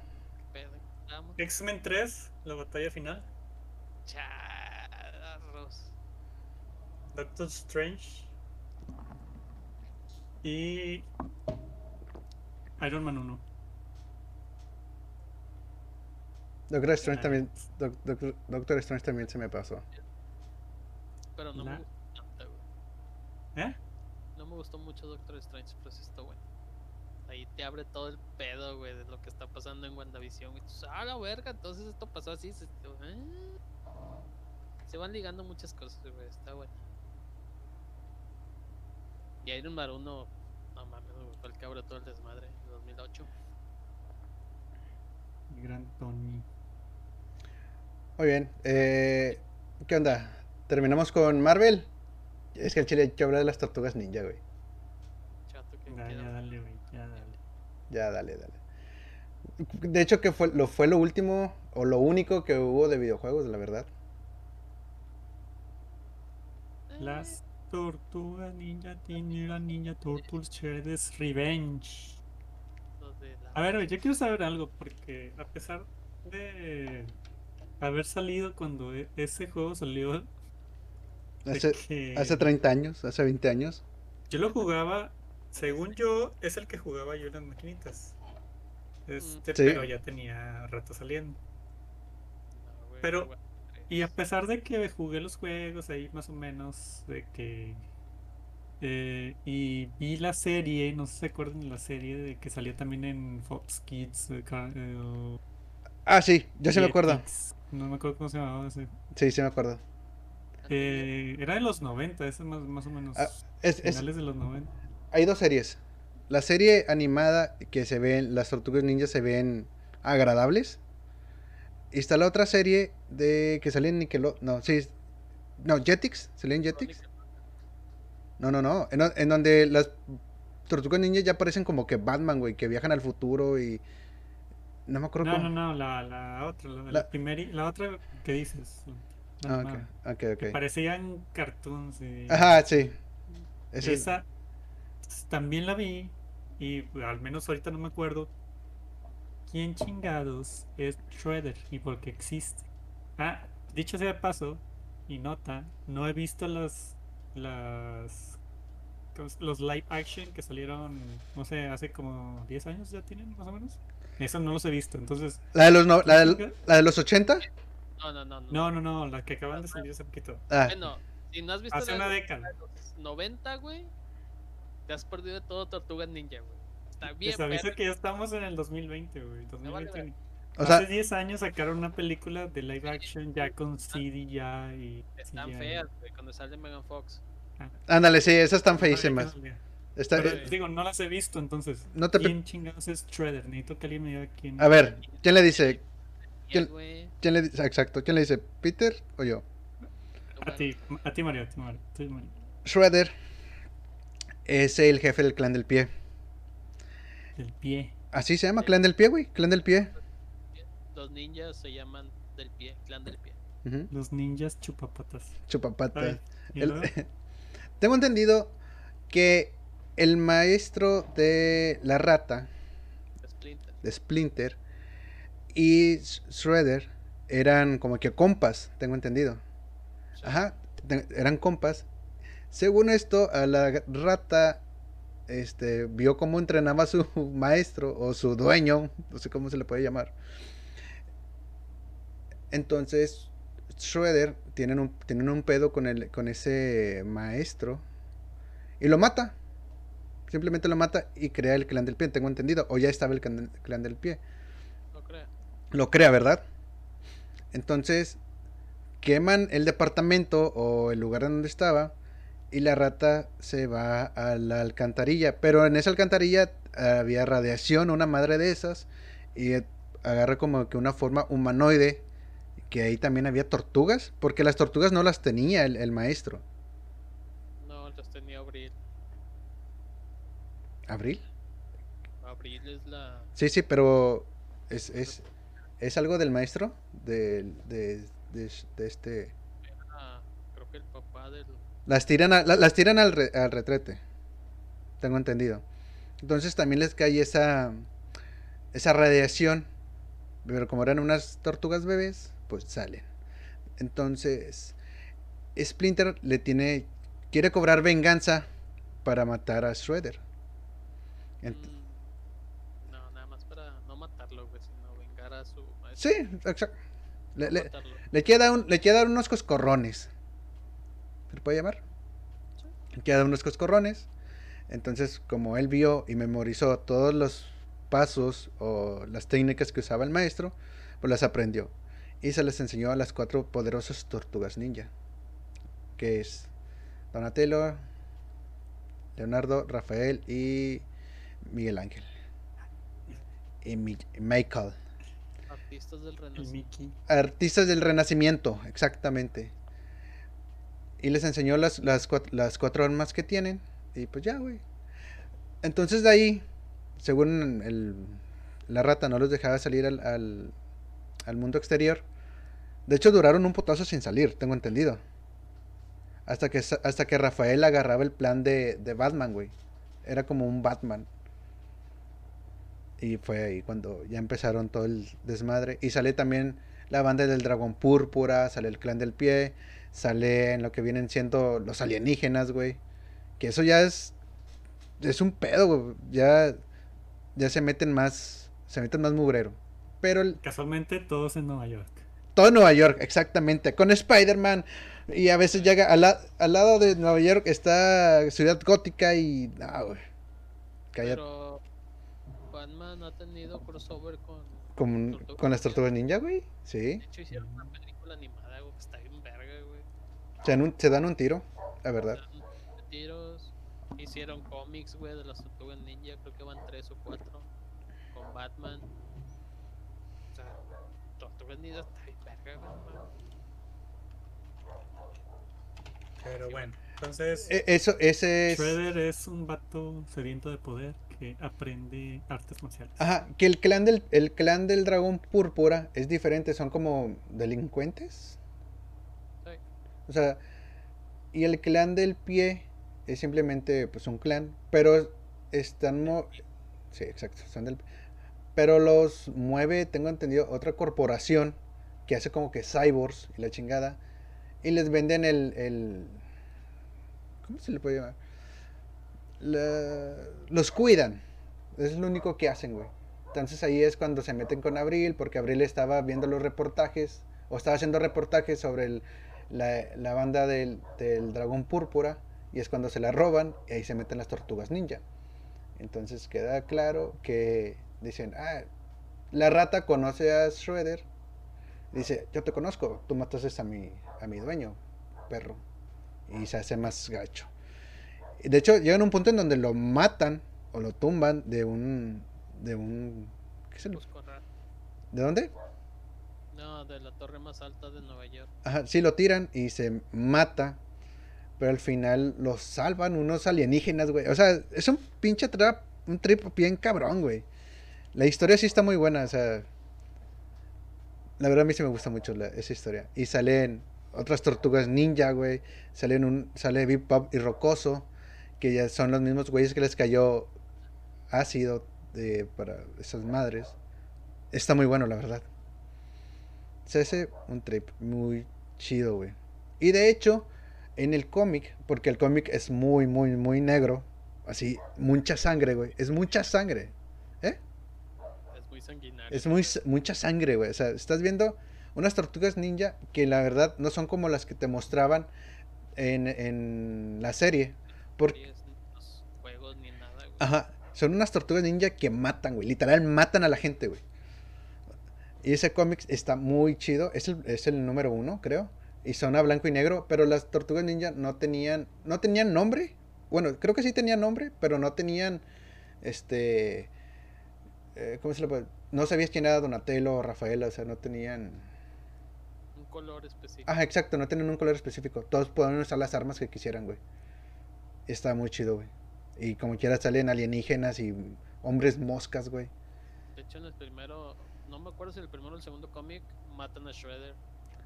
Speaker 3: X-Men 3, la batalla final.
Speaker 1: Charros.
Speaker 3: Doctor Strange. Y. Iron Man 1.
Speaker 2: Doctor Strange también, Doc- Doc- Doctor Strange también se me pasó.
Speaker 1: Pero no
Speaker 3: La-
Speaker 1: me gustó tanto, güey.
Speaker 3: ¿Eh?
Speaker 1: Me gustó mucho Doctor Strange, pero sí está bueno. Ahí te abre todo el pedo, güey, de lo que está pasando en WandaVision. Y tú ah, la verga, entonces esto pasó así. Se, ¿eh? Se van ligando muchas cosas, güey, está bueno. Y Iron Man 1, no mames, güey, fue el que abrió todo el desmadre en 2008.
Speaker 3: El gran Tony.
Speaker 2: Muy bien. Eh, ¿Qué onda? ¿Terminamos con Marvel? Es que el chile hay que hablar de las tortugas ninja, güey.
Speaker 1: Chato, que
Speaker 3: Ya,
Speaker 1: queda-
Speaker 3: ya dale, güey. Ya dale.
Speaker 2: Ya, dale, dale. De hecho, que fue lo, fue lo último o lo único que hubo de videojuegos, la verdad.
Speaker 1: Eh,
Speaker 3: Las tortugas ninja tienen la ninja Turtles Shredder's Revenge. A ver, güey, yo quiero saber algo porque a pesar de haber salido cuando e- ese juego salió,
Speaker 2: Hace,
Speaker 3: que
Speaker 2: hace 30 años, hace 20 años.
Speaker 3: yo lo jugaba, según yo, es el que jugaba yo en las maquinitas. Este,
Speaker 2: Sí.
Speaker 3: pero ya tenía rato saliendo. pero- Y a pesar de que jugué los juegos ahí más o menos, de que... eh, y vi la serie, no sé si se acuerdan de la serie de que salió también en Fox Kids. eh,
Speaker 2: Ah, sí, yo sí me acuerdo.
Speaker 3: No me acuerdo cómo se llamaba ese.
Speaker 2: Sí, sí me acuerdo.
Speaker 3: Eh, era de los 90, ese más, más o menos.
Speaker 2: Ah, Es, es-
Speaker 3: finales de los 90.
Speaker 2: hay dos series. La serie animada que se ven, las tortugas ninjas se ven agradables. Y está la otra serie de que salió en Nickelodeon. No, sí. No, Jetix. ¿Salió en Jetix? No, no, no. En, en donde las tortugas ninjas ya parecen como que Batman, güey. Que viajan al futuro y. No me acuerdo
Speaker 3: No,
Speaker 2: cómo.
Speaker 3: no, no, la, la otra, la,
Speaker 2: La-
Speaker 3: la primeri- la otra que dices.
Speaker 2: Ah,
Speaker 3: animada,
Speaker 2: ok, ok,
Speaker 3: que
Speaker 2: ok.
Speaker 3: Parecían cartoons. y-
Speaker 2: Ajá, sí.
Speaker 3: Esa también la vi y al menos ahorita no me acuerdo quién chingados es Shredder y por qué existe. Ah, dicho sea de paso y nota, no he visto las las ¿cómo se- los live action que salieron, no sé, hace como 10 años ya tienen más o menos. Esos no los he visto, entonces
Speaker 2: La de los, no- la,
Speaker 3: ¿quién
Speaker 2: de, la de los 80.
Speaker 1: No, no, no. no.
Speaker 3: No, no, no, las que acaban de salir hace poquito.
Speaker 2: Ah,
Speaker 1: Bueno, si no has visto
Speaker 3: Hace
Speaker 1: la
Speaker 3: una
Speaker 1: de
Speaker 3: década.
Speaker 1: los 90, güey, te has perdido de todo Tortugas Ninja, güey. Está bien,
Speaker 3: Les aviso que ya estamos en el 2020, güey.
Speaker 1: Me vale
Speaker 3: 2020.
Speaker 2: o sea,
Speaker 3: Hace 10 años sacaron una película de live action ya con CD ya y
Speaker 1: Están
Speaker 3: CGI.
Speaker 1: feas, güey, cuando sale Megan Fox.
Speaker 2: ándale, sí, esas están
Speaker 3: No
Speaker 2: feísimas. Está-
Speaker 3: Pero,
Speaker 2: eh,
Speaker 3: digo, no las he visto, entonces.
Speaker 2: No te
Speaker 3: ¿Quién chingados es Shredder? Necesito que alguien me diga quién.
Speaker 2: a ver, ¿quién le dice? ¿Quién- ¿Quién le dice? Exacto, ¿quién le dice? ¿Peter o yo?
Speaker 3: A ti, a ti Mario, a ti Mario. a ti, Mario.
Speaker 2: Shredder es el jefe del clan del pie.
Speaker 3: El pie.
Speaker 2: Así se llama, clan del pie, güey. Clan del pie.
Speaker 1: Los ninjas se llaman del pie, clan del pie.
Speaker 3: Los ninjas chupapatas.
Speaker 2: Chupapata.
Speaker 3: Ay, ¿y
Speaker 2: El-? *laughs* Tengo entendido que el maestro de la rata,
Speaker 1: Splinter.
Speaker 2: de Splinter, y Shredder eran como que compas, tengo entendido. Ajá, eran compas. Según esto, a la rata este, vio cómo entrenaba a su *laughs* maestro o su dueño, no sé cómo se le puede llamar. Entonces, Shredder tienen un, tienen un pedo con, el, con ese maestro y lo mata. Simplemente lo mata y crea el clan del pie, tengo entendido. O ya estaba el clan, clan del pie. Lo crea, ¿verdad? Entonces, queman el departamento o el lugar donde estaba y la rata se va a la alcantarilla. Pero en esa alcantarilla había radiación, una madre de esas, y agarra como que una forma humanoide, que ahí también había tortugas, porque las tortugas no las tenía el, el maestro.
Speaker 1: No, los tenía Abril.
Speaker 2: ¿Abril?
Speaker 1: Abril es la.
Speaker 2: Sí, sí, pero es, es, es algo del maestro, del- de, de, de este...
Speaker 1: ah, creo que el papá del.
Speaker 2: Las tiran, a- la- las tiran al, re- al retrete, tengo entendido. Entonces también les cae esa, esa radiación, pero como eran unas tortugas bebés, pues salen. Entonces, Splinter le tiene, quiere cobrar venganza para matar a Shredder. Ent-
Speaker 1: Mm, no, nada más para no matarlo, güey, sino vengar a su maestro.
Speaker 2: Sí, exacto. Le, le- le un- le dar unos coscorrones. ¿Se le puede llamar? Le quiere dar unos coscorrones. Entonces, como él vio y memorizó todos los pasos o las técnicas que usaba el maestro, pues las aprendió. Y se les enseñó a las cuatro poderosas tortugas ninja. Que es Donatello, Leonardo, Rafael y Miguel Ángel. Y Mi- Michael.
Speaker 1: Artistas del
Speaker 3: El
Speaker 1: Renacimiento.
Speaker 3: Mickey.
Speaker 2: Artistas del Renacimiento, exactamente. Y les enseñó las, las, cuat- las cuatro armas que tienen. Y pues ya, güey. Entonces de ahí, según el- la rata no los dejaba salir al, al, al mundo exterior. De hecho, duraron un potazo sin salir, tengo entendido. Hasta que, hasta que Rafael agarraba el plan de, de Batman, güey. Era como un Batman. Y fue ahí cuando ya empezaron todo el desmadre. Y sale también la banda del dragón púrpura, sale el clan del pie, sale en lo que vienen siendo los alienígenas, güey. Que eso ya es. Es un pedo, güey. Ya. Ya se meten más. Se meten más mugrero. Pero el-
Speaker 3: Casualmente todos en Nueva York.
Speaker 2: todo Nueva York, exactamente. Con Spider-Man. Y a veces llega al, la- al lado de Nueva York está Ciudad Gótica y. No, güey. Cállate.
Speaker 1: Pero Batman ha tenido crossover con.
Speaker 2: Con,
Speaker 1: Tortugas
Speaker 2: con las tortugas ninja, güey. Sí.
Speaker 1: De hecho, hicieron una película animada, güey, que está bien verga, güey.
Speaker 2: Se dan un, se dan un tiro, la verdad.
Speaker 1: Dan tiros. Hicieron cómics, güey, de las tortugas ninja. Creo que van tres o cuatro. Con Batman. O sea, tortugas ninja está bien verga, güey.
Speaker 3: Pero bueno, entonces
Speaker 2: E- Eso, ese es.
Speaker 3: Shredder es un vato sediento de poder que aprende artes marciales.
Speaker 2: Ajá, que el clan del, el clan del dragón púrpura es diferente, son como delincuentes.
Speaker 1: Sí.
Speaker 2: O sea, y el clan del pie es simplemente pues un clan, pero están mo- sí, exacto, son del pero los mueve, tengo entendido, otra corporación que hace como que cyborgs y la chingada y les venden el, el ¿cómo se le puede llamar? Los cuidan. Es lo único que hacen, güey. Entonces ahí es cuando se meten con Abril, porque Abril estaba viendo los reportajes, o estaba haciendo reportajes sobre la, banda del, dragón púrpura, y es cuando se la roban, y ahí se meten las tortugas ninja. Entonces queda claro que dicen, ah, la rata conoce a Shredder, dice, yo te conozco, tú mataste a mi, a mi dueño, perro, y se hace más gacho. De hecho, llegan a un punto en donde lo matan o lo tumban de un. de un. ¿Qué se le-
Speaker 1: Pues.
Speaker 2: ¿De dónde?
Speaker 1: No, de la torre más alta de Nueva York.
Speaker 2: Ajá, sí, lo tiran y se mata. Pero al final los salvan unos alienígenas, güey. O sea, es un pinche trap, un trip bien cabrón, güey. La historia sí está muy buena, o sea. La verdad a mí sí me gusta mucho la- esa historia. Y salen otras tortugas ninja, güey. Salen un, sale Bip Pop y Rocoso, que ya son los mismos güeyes que les cayó ácido de, para esas madres. Está muy bueno, la verdad. Se hace un trip muy chido, güey. Y de hecho, en el cómic, porque el cómic es muy, muy, muy negro, así, mucha sangre, güey. Es mucha sangre. ¿Eh?
Speaker 1: Es muy sanguinario.
Speaker 2: Es muy, mucha sangre, güey. O sea, estás viendo unas tortugas ninja que la verdad no son como las que te mostraban en, en la serie. Porque,
Speaker 1: Y es- los juegos ni nada, güey.
Speaker 2: Ajá. Son unas tortugas ninja que matan, güey. Literal, matan a la gente, güey. Y ese cómic está muy chido. Es el, es el número uno, creo. Y son a blanco y negro. Pero las tortugas ninja no tenían. No tenían nombre. Bueno, creo que sí tenían nombre. Pero no tenían. Este. eh, ¿Cómo se le puede? no sabías quién era Donatello o Rafaela, o sea, no tenían...
Speaker 1: Un color específico.
Speaker 2: Ajá, exacto, no tenían un color específico. Todos podían usar las armas que quisieran, güey. Está muy chido, güey. Y como quiera salen alienígenas y hombres moscas, güey.
Speaker 1: De hecho, en el primero, no me acuerdo si el primero o el segundo cómic matan a Shredder.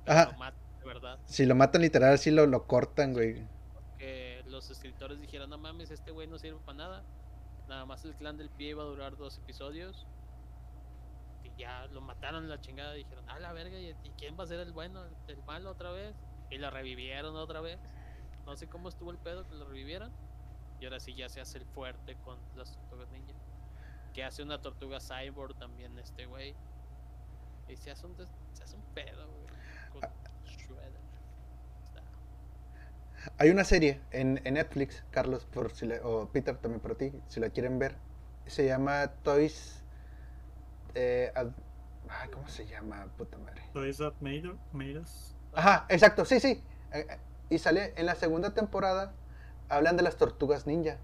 Speaker 1: pero
Speaker 2: Ajá.
Speaker 1: Lo matan, de verdad.
Speaker 2: Si lo matan literal, sí lo, lo cortan, güey.
Speaker 1: Que los escritores dijeron, no mames, este güey no sirve para nada. Nada más el clan del pie iba a durar dos episodios. Y ya lo mataron a la chingada. Dijeron, ah, la verga, ¿y, quién va a ser el bueno, el malo otra vez? Y lo revivieron otra vez. No sé cómo estuvo el pedo que lo revivieron. Y ahora sí ya se hace el fuerte con las tortugas ninja. Que hace una tortuga cyborg también este güey. Y se hace un, des- se hace un pedo, güey. Con Shredder. Está-
Speaker 2: Hay una serie en, en Netflix, Carlos, por si le- o Peter también por ti, si la quieren ver. Se llama Toys. eh, ad- ay, ¿Cómo se llama? Puta madre.
Speaker 3: Toys That Made, made Us.
Speaker 2: Ajá, exacto, sí, sí. Y sale en la segunda temporada, hablan de las tortugas ninja.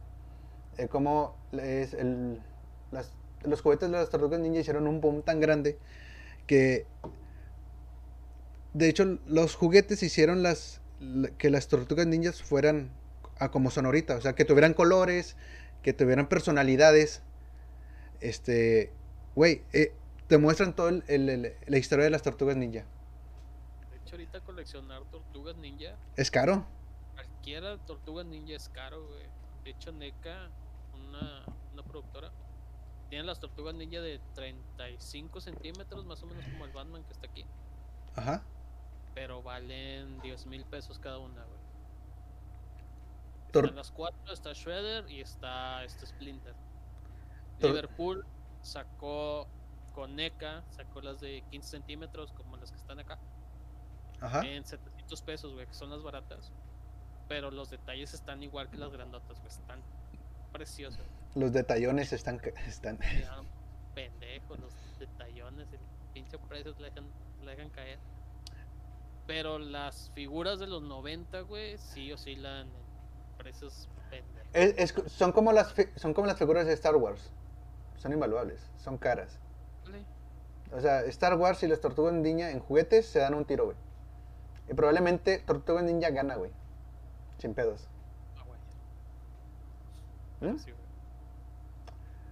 Speaker 2: Eh, como las- los juguetes de las tortugas ninja hicieron un boom tan grande que, de hecho, los juguetes hicieron las, la- que las tortugas ninjas fueran a como son ahorita. O sea, que tuvieran colores, que tuvieran personalidades. Este, güey, eh, te muestran el- la historia de las tortugas ninja.
Speaker 1: Hecho, ahorita coleccionar tortugas ninja,
Speaker 2: Es caro.
Speaker 1: cualquiera tortuga ninja es caro, güey. De hecho, NECA, una, una productora, tiene las tortugas ninja de 35 centímetros, más o menos como el Batman que está aquí.
Speaker 2: Ajá.
Speaker 1: Pero valen 10 mil pesos cada una, güey.
Speaker 2: Tor-
Speaker 1: Están las cuatro, está Shredder y está este Splinter.
Speaker 2: Tor-
Speaker 1: Liverpool sacó con NECA, sacó las de 15 centímetros como las que están acá.
Speaker 2: Ajá.
Speaker 1: en 700 pesos, güey, que son las baratas. Pero los detalles están igual que las grandotas, güey, están preciosos.
Speaker 2: Los detallones están. están...
Speaker 1: Ya, pendejos, los detallones, el pinche precio le dejan, le dejan caer. Pero las figuras de los 90, güey, sí oscilan en precios pendejos.
Speaker 2: Es- es co- son, como las, son como las figuras de Star Wars. Son invaluables. Son caras. O sea, Star Wars y las tortugas ninja en juguetes se dan un tiro, güey. Y probablemente Tortugas Ninja gana, güey. Sin pedos.
Speaker 1: ah, güey.
Speaker 2: ¿Mm?
Speaker 1: Sí, güey.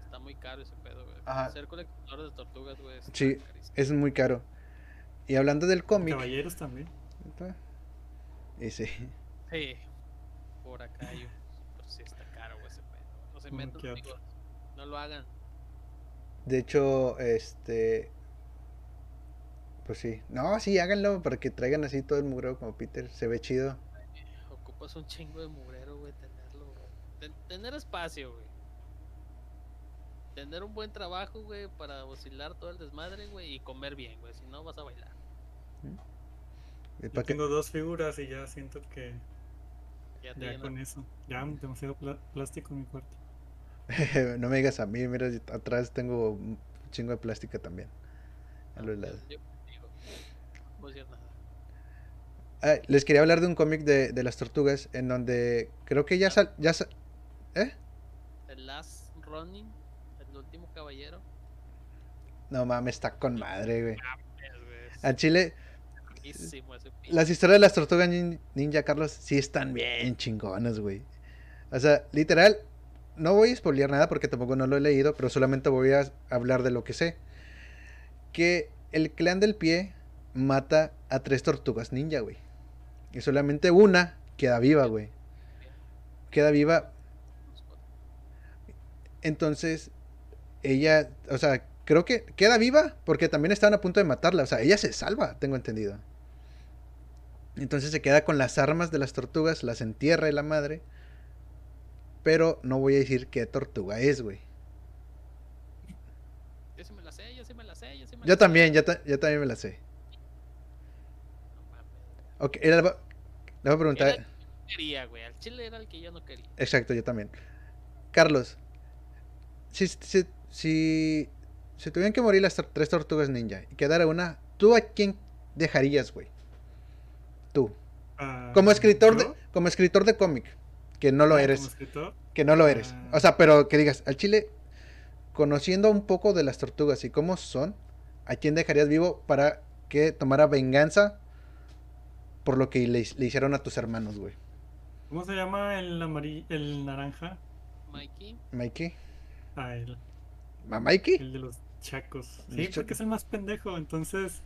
Speaker 1: Está muy caro ese pedo, güey.
Speaker 2: Ajá.
Speaker 1: Ser coleccionador de tortugas, güey,
Speaker 2: Sí.
Speaker 1: carísimo.
Speaker 2: Es muy caro. Y hablando del cómic.
Speaker 3: Caballeros también.
Speaker 2: Y sí.
Speaker 1: Sí, por acá hay un. Pero sí está caro, güey, ese pedo. No se metan. No lo hagan.
Speaker 2: De hecho, este. Pues sí. No, sí, háganlo para que traigan así todo el mugreo como Peter. Se ve chido.
Speaker 1: Ocupas un chingo de mugrero, güey, tenerlo, güey. Ten- tener espacio, güey. Tener un buen trabajo, güey, para oscilar todo el desmadre, güey, y comer bien, güey. Si no, vas a bailar.
Speaker 2: Y
Speaker 3: Yo
Speaker 2: que-
Speaker 3: tengo dos figuras y ya siento que
Speaker 1: Ya te
Speaker 3: ya con eso. Ya demasiado plástico en mi cuarto. *laughs*
Speaker 2: no me digas a mí, mira, atrás tengo un chingo de plástica también. A los lados.
Speaker 1: Yo digo, no voy a decir nada.
Speaker 2: Ah, les quería hablar de un cómic de, de las tortugas en donde creo que ya sal, ya sa- ¿Eh?
Speaker 1: El Last Running, el último caballero.
Speaker 2: No mames, está con madre, güey. A Chile, las historias de las tortugas nin- ninja, Carlos, sí están bien chingonas, güey. O sea, literal, no voy a spoilear nada porque tampoco no lo he leído, pero solamente voy a hablar de lo que sé. Que el clan del pie mata a tres tortugas ninja, güey. Y solamente una queda viva, güey. Queda viva Entonces, ella, o sea, creo que queda viva porque también estaban a punto de matarla. O sea, ella se salva, tengo entendido. Entonces se queda con las armas de las tortugas, las entierra y la madre. Pero no voy a decir qué tortuga es, güey.
Speaker 1: Yo sí me la sé, yo sí me la sé, yo sí me la
Speaker 2: Yo
Speaker 1: sé.
Speaker 2: también, yo, ta- yo también me la sé. Ok, le voy le voy a preguntar.
Speaker 1: Era el que yo quería, güey. Al chile era el que yo no quería.
Speaker 2: Exacto, yo también. Carlos, si, si, si, si tuvieran que morir las tres tortugas ninja y quedara una, ¿tú a quién dejarías, güey? Tú.
Speaker 3: Ah,
Speaker 2: Como escritor de, como escritor de cómic, que no lo
Speaker 3: Ah,
Speaker 2: eres,
Speaker 3: Como escritor.
Speaker 2: que no lo eres.
Speaker 3: Ah.
Speaker 2: O sea, pero que digas, al chile, conociendo un poco de las tortugas y cómo son, ¿a quién dejarías vivo para que tomara venganza por lo que le, le hicieron a tus hermanos, güey?
Speaker 3: ¿Cómo se llama el amarillo, el naranja?
Speaker 1: Mikey.
Speaker 2: Mikey.
Speaker 3: Ah, el,
Speaker 2: ¿A Mikey?
Speaker 3: el de los chacos. Sí, porque es el más pendejo. Entonces,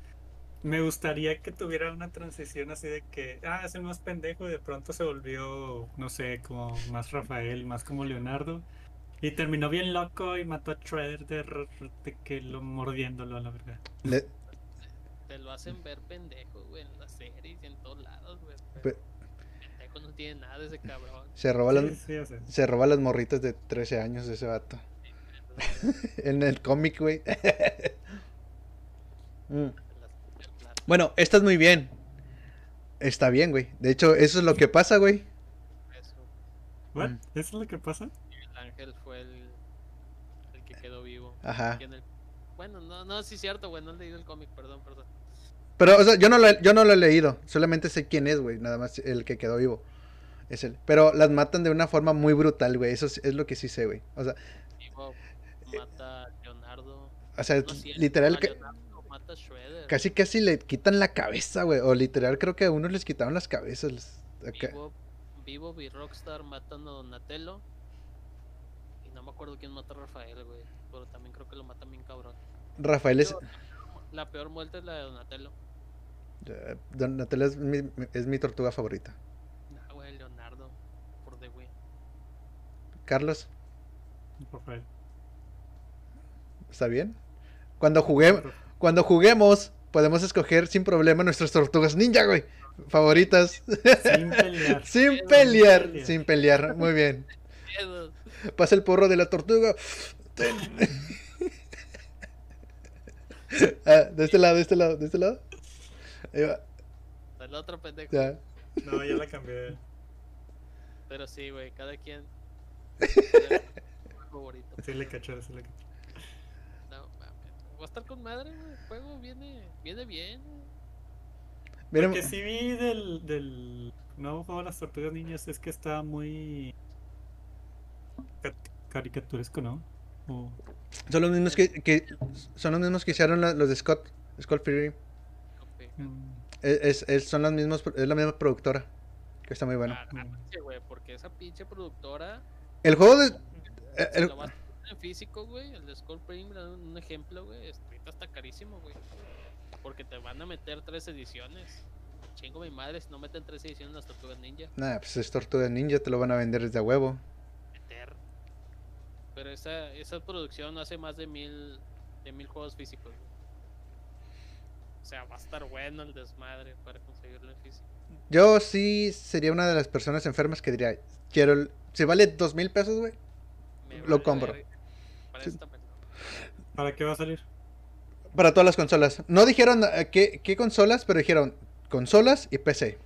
Speaker 3: me gustaría que tuviera una transición así de que, ah, es el más pendejo y de pronto se volvió, no sé, como más Rafael, más como Leonardo. Y terminó bien loco y mató a Shredder de, de que lo mordiéndolo a la verdad.
Speaker 2: Le-
Speaker 1: Te lo hacen ver pendejo, güey, en las series y en todos lados, güey.
Speaker 2: Pe-
Speaker 1: Pendejo no tiene nada ese cabrón.
Speaker 2: se roba
Speaker 3: Sí,
Speaker 2: las,
Speaker 3: sí, o sea,
Speaker 2: se roba las morritas de 13 años ese vato. en el cómic, güey. *laughs* Mm. Bueno, estás muy bien. Está bien, güey. De hecho, eso es lo que pasa, güey.
Speaker 1: Eso.
Speaker 3: ¿what?
Speaker 2: Mm.
Speaker 3: ¿Eso es lo que pasa?
Speaker 1: El ángel fue el, el que quedó vivo.
Speaker 2: Ajá.
Speaker 1: El- Bueno, no, no, sí es cierto, güey, no he leído el cómic, perdón, perdón.
Speaker 2: Pero, o sea, yo no lo, he- yo no lo he leído. Solamente sé quién es, güey. Nada más el que quedó vivo. Es él. Pero las matan de una forma muy brutal, güey. Eso es, es lo que sí sé, güey. O sea,
Speaker 1: Vivo mata a Leonardo.
Speaker 2: o sea,
Speaker 1: No,
Speaker 2: literal, que,
Speaker 1: mata a
Speaker 2: casi casi le quitan la cabeza, güey. O literal, creo que a unos les quitaron las cabezas. les-.
Speaker 1: Vivo, Vivo y Rockstar matan a Donatello. Y no me acuerdo quién mata a Rafael, güey. Pero también creo que lo matan bien cabrón.
Speaker 2: Rafael es.
Speaker 1: La peor muerte es la de Donatello.
Speaker 2: Eh, Donatello es mi, es mi tortuga favorita.
Speaker 1: Nah, güey, Leonardo. Por The Win.
Speaker 2: Carlos,
Speaker 3: Rafael.
Speaker 2: ¿está bien? Cuando juguemos. Cuando juguemos, podemos escoger sin problema nuestras tortugas ninja, güey. Favoritas.
Speaker 3: Sin pelear. *laughs*
Speaker 2: sin pelear.
Speaker 3: pelear.
Speaker 2: Sin pelear. Muy bien.
Speaker 1: Miedo.
Speaker 2: Pasa el porro de la tortuga. *laughs* Ah, de este lado, de este lado, de este lado. Ahí va.
Speaker 1: El otro pendejo.
Speaker 2: Ya.
Speaker 3: No, ya la cambié.
Speaker 1: Pero sí, güey, cada quien. *laughs* favorito.
Speaker 3: Sí le caché, sí le caché.
Speaker 1: No, mames. Va a estar con madre, güey. El juego viene, viene bien.
Speaker 3: Lo que sí vi del, del nuevo juego de las tortugas niñas es que está muy cat- caricaturesco, ¿no? O-
Speaker 2: son los mismos que, que- son los mismos que hicieron la- los de Scott, Scott Pilgrim.
Speaker 3: Mm,
Speaker 2: Es, es- son las mismas, es la misma productora. Que está muy bueno.
Speaker 1: Ah, güey, porque esa pinche productora.
Speaker 2: El juego de. eh, el-
Speaker 1: en físico, güey, el de Skull un ejemplo, güey, ahorita está carísimo, güey. Porque te van a meter tres ediciones. Chingo mi madre si no meten tres ediciones las tortugas ninja.
Speaker 2: Nah, pues es Tortuga Ninja, te lo van a vender desde a huevo.
Speaker 1: Meter. Pero esa, esa producción hace más de mil, de mil juegos físicos. güey. O sea, va a estar bueno el desmadre para conseguirlo en físico.
Speaker 2: Yo sí sería una de las personas enfermas que diría: Quiero. el- Si vale dos mil pesos, güey. Lo
Speaker 1: vale
Speaker 2: compro.
Speaker 1: Para
Speaker 2: Sí.
Speaker 1: esta persona.
Speaker 3: ¿Para qué va a salir?
Speaker 2: Para todas las consolas. No dijeron eh, qué, qué consolas, pero dijeron consolas y PC.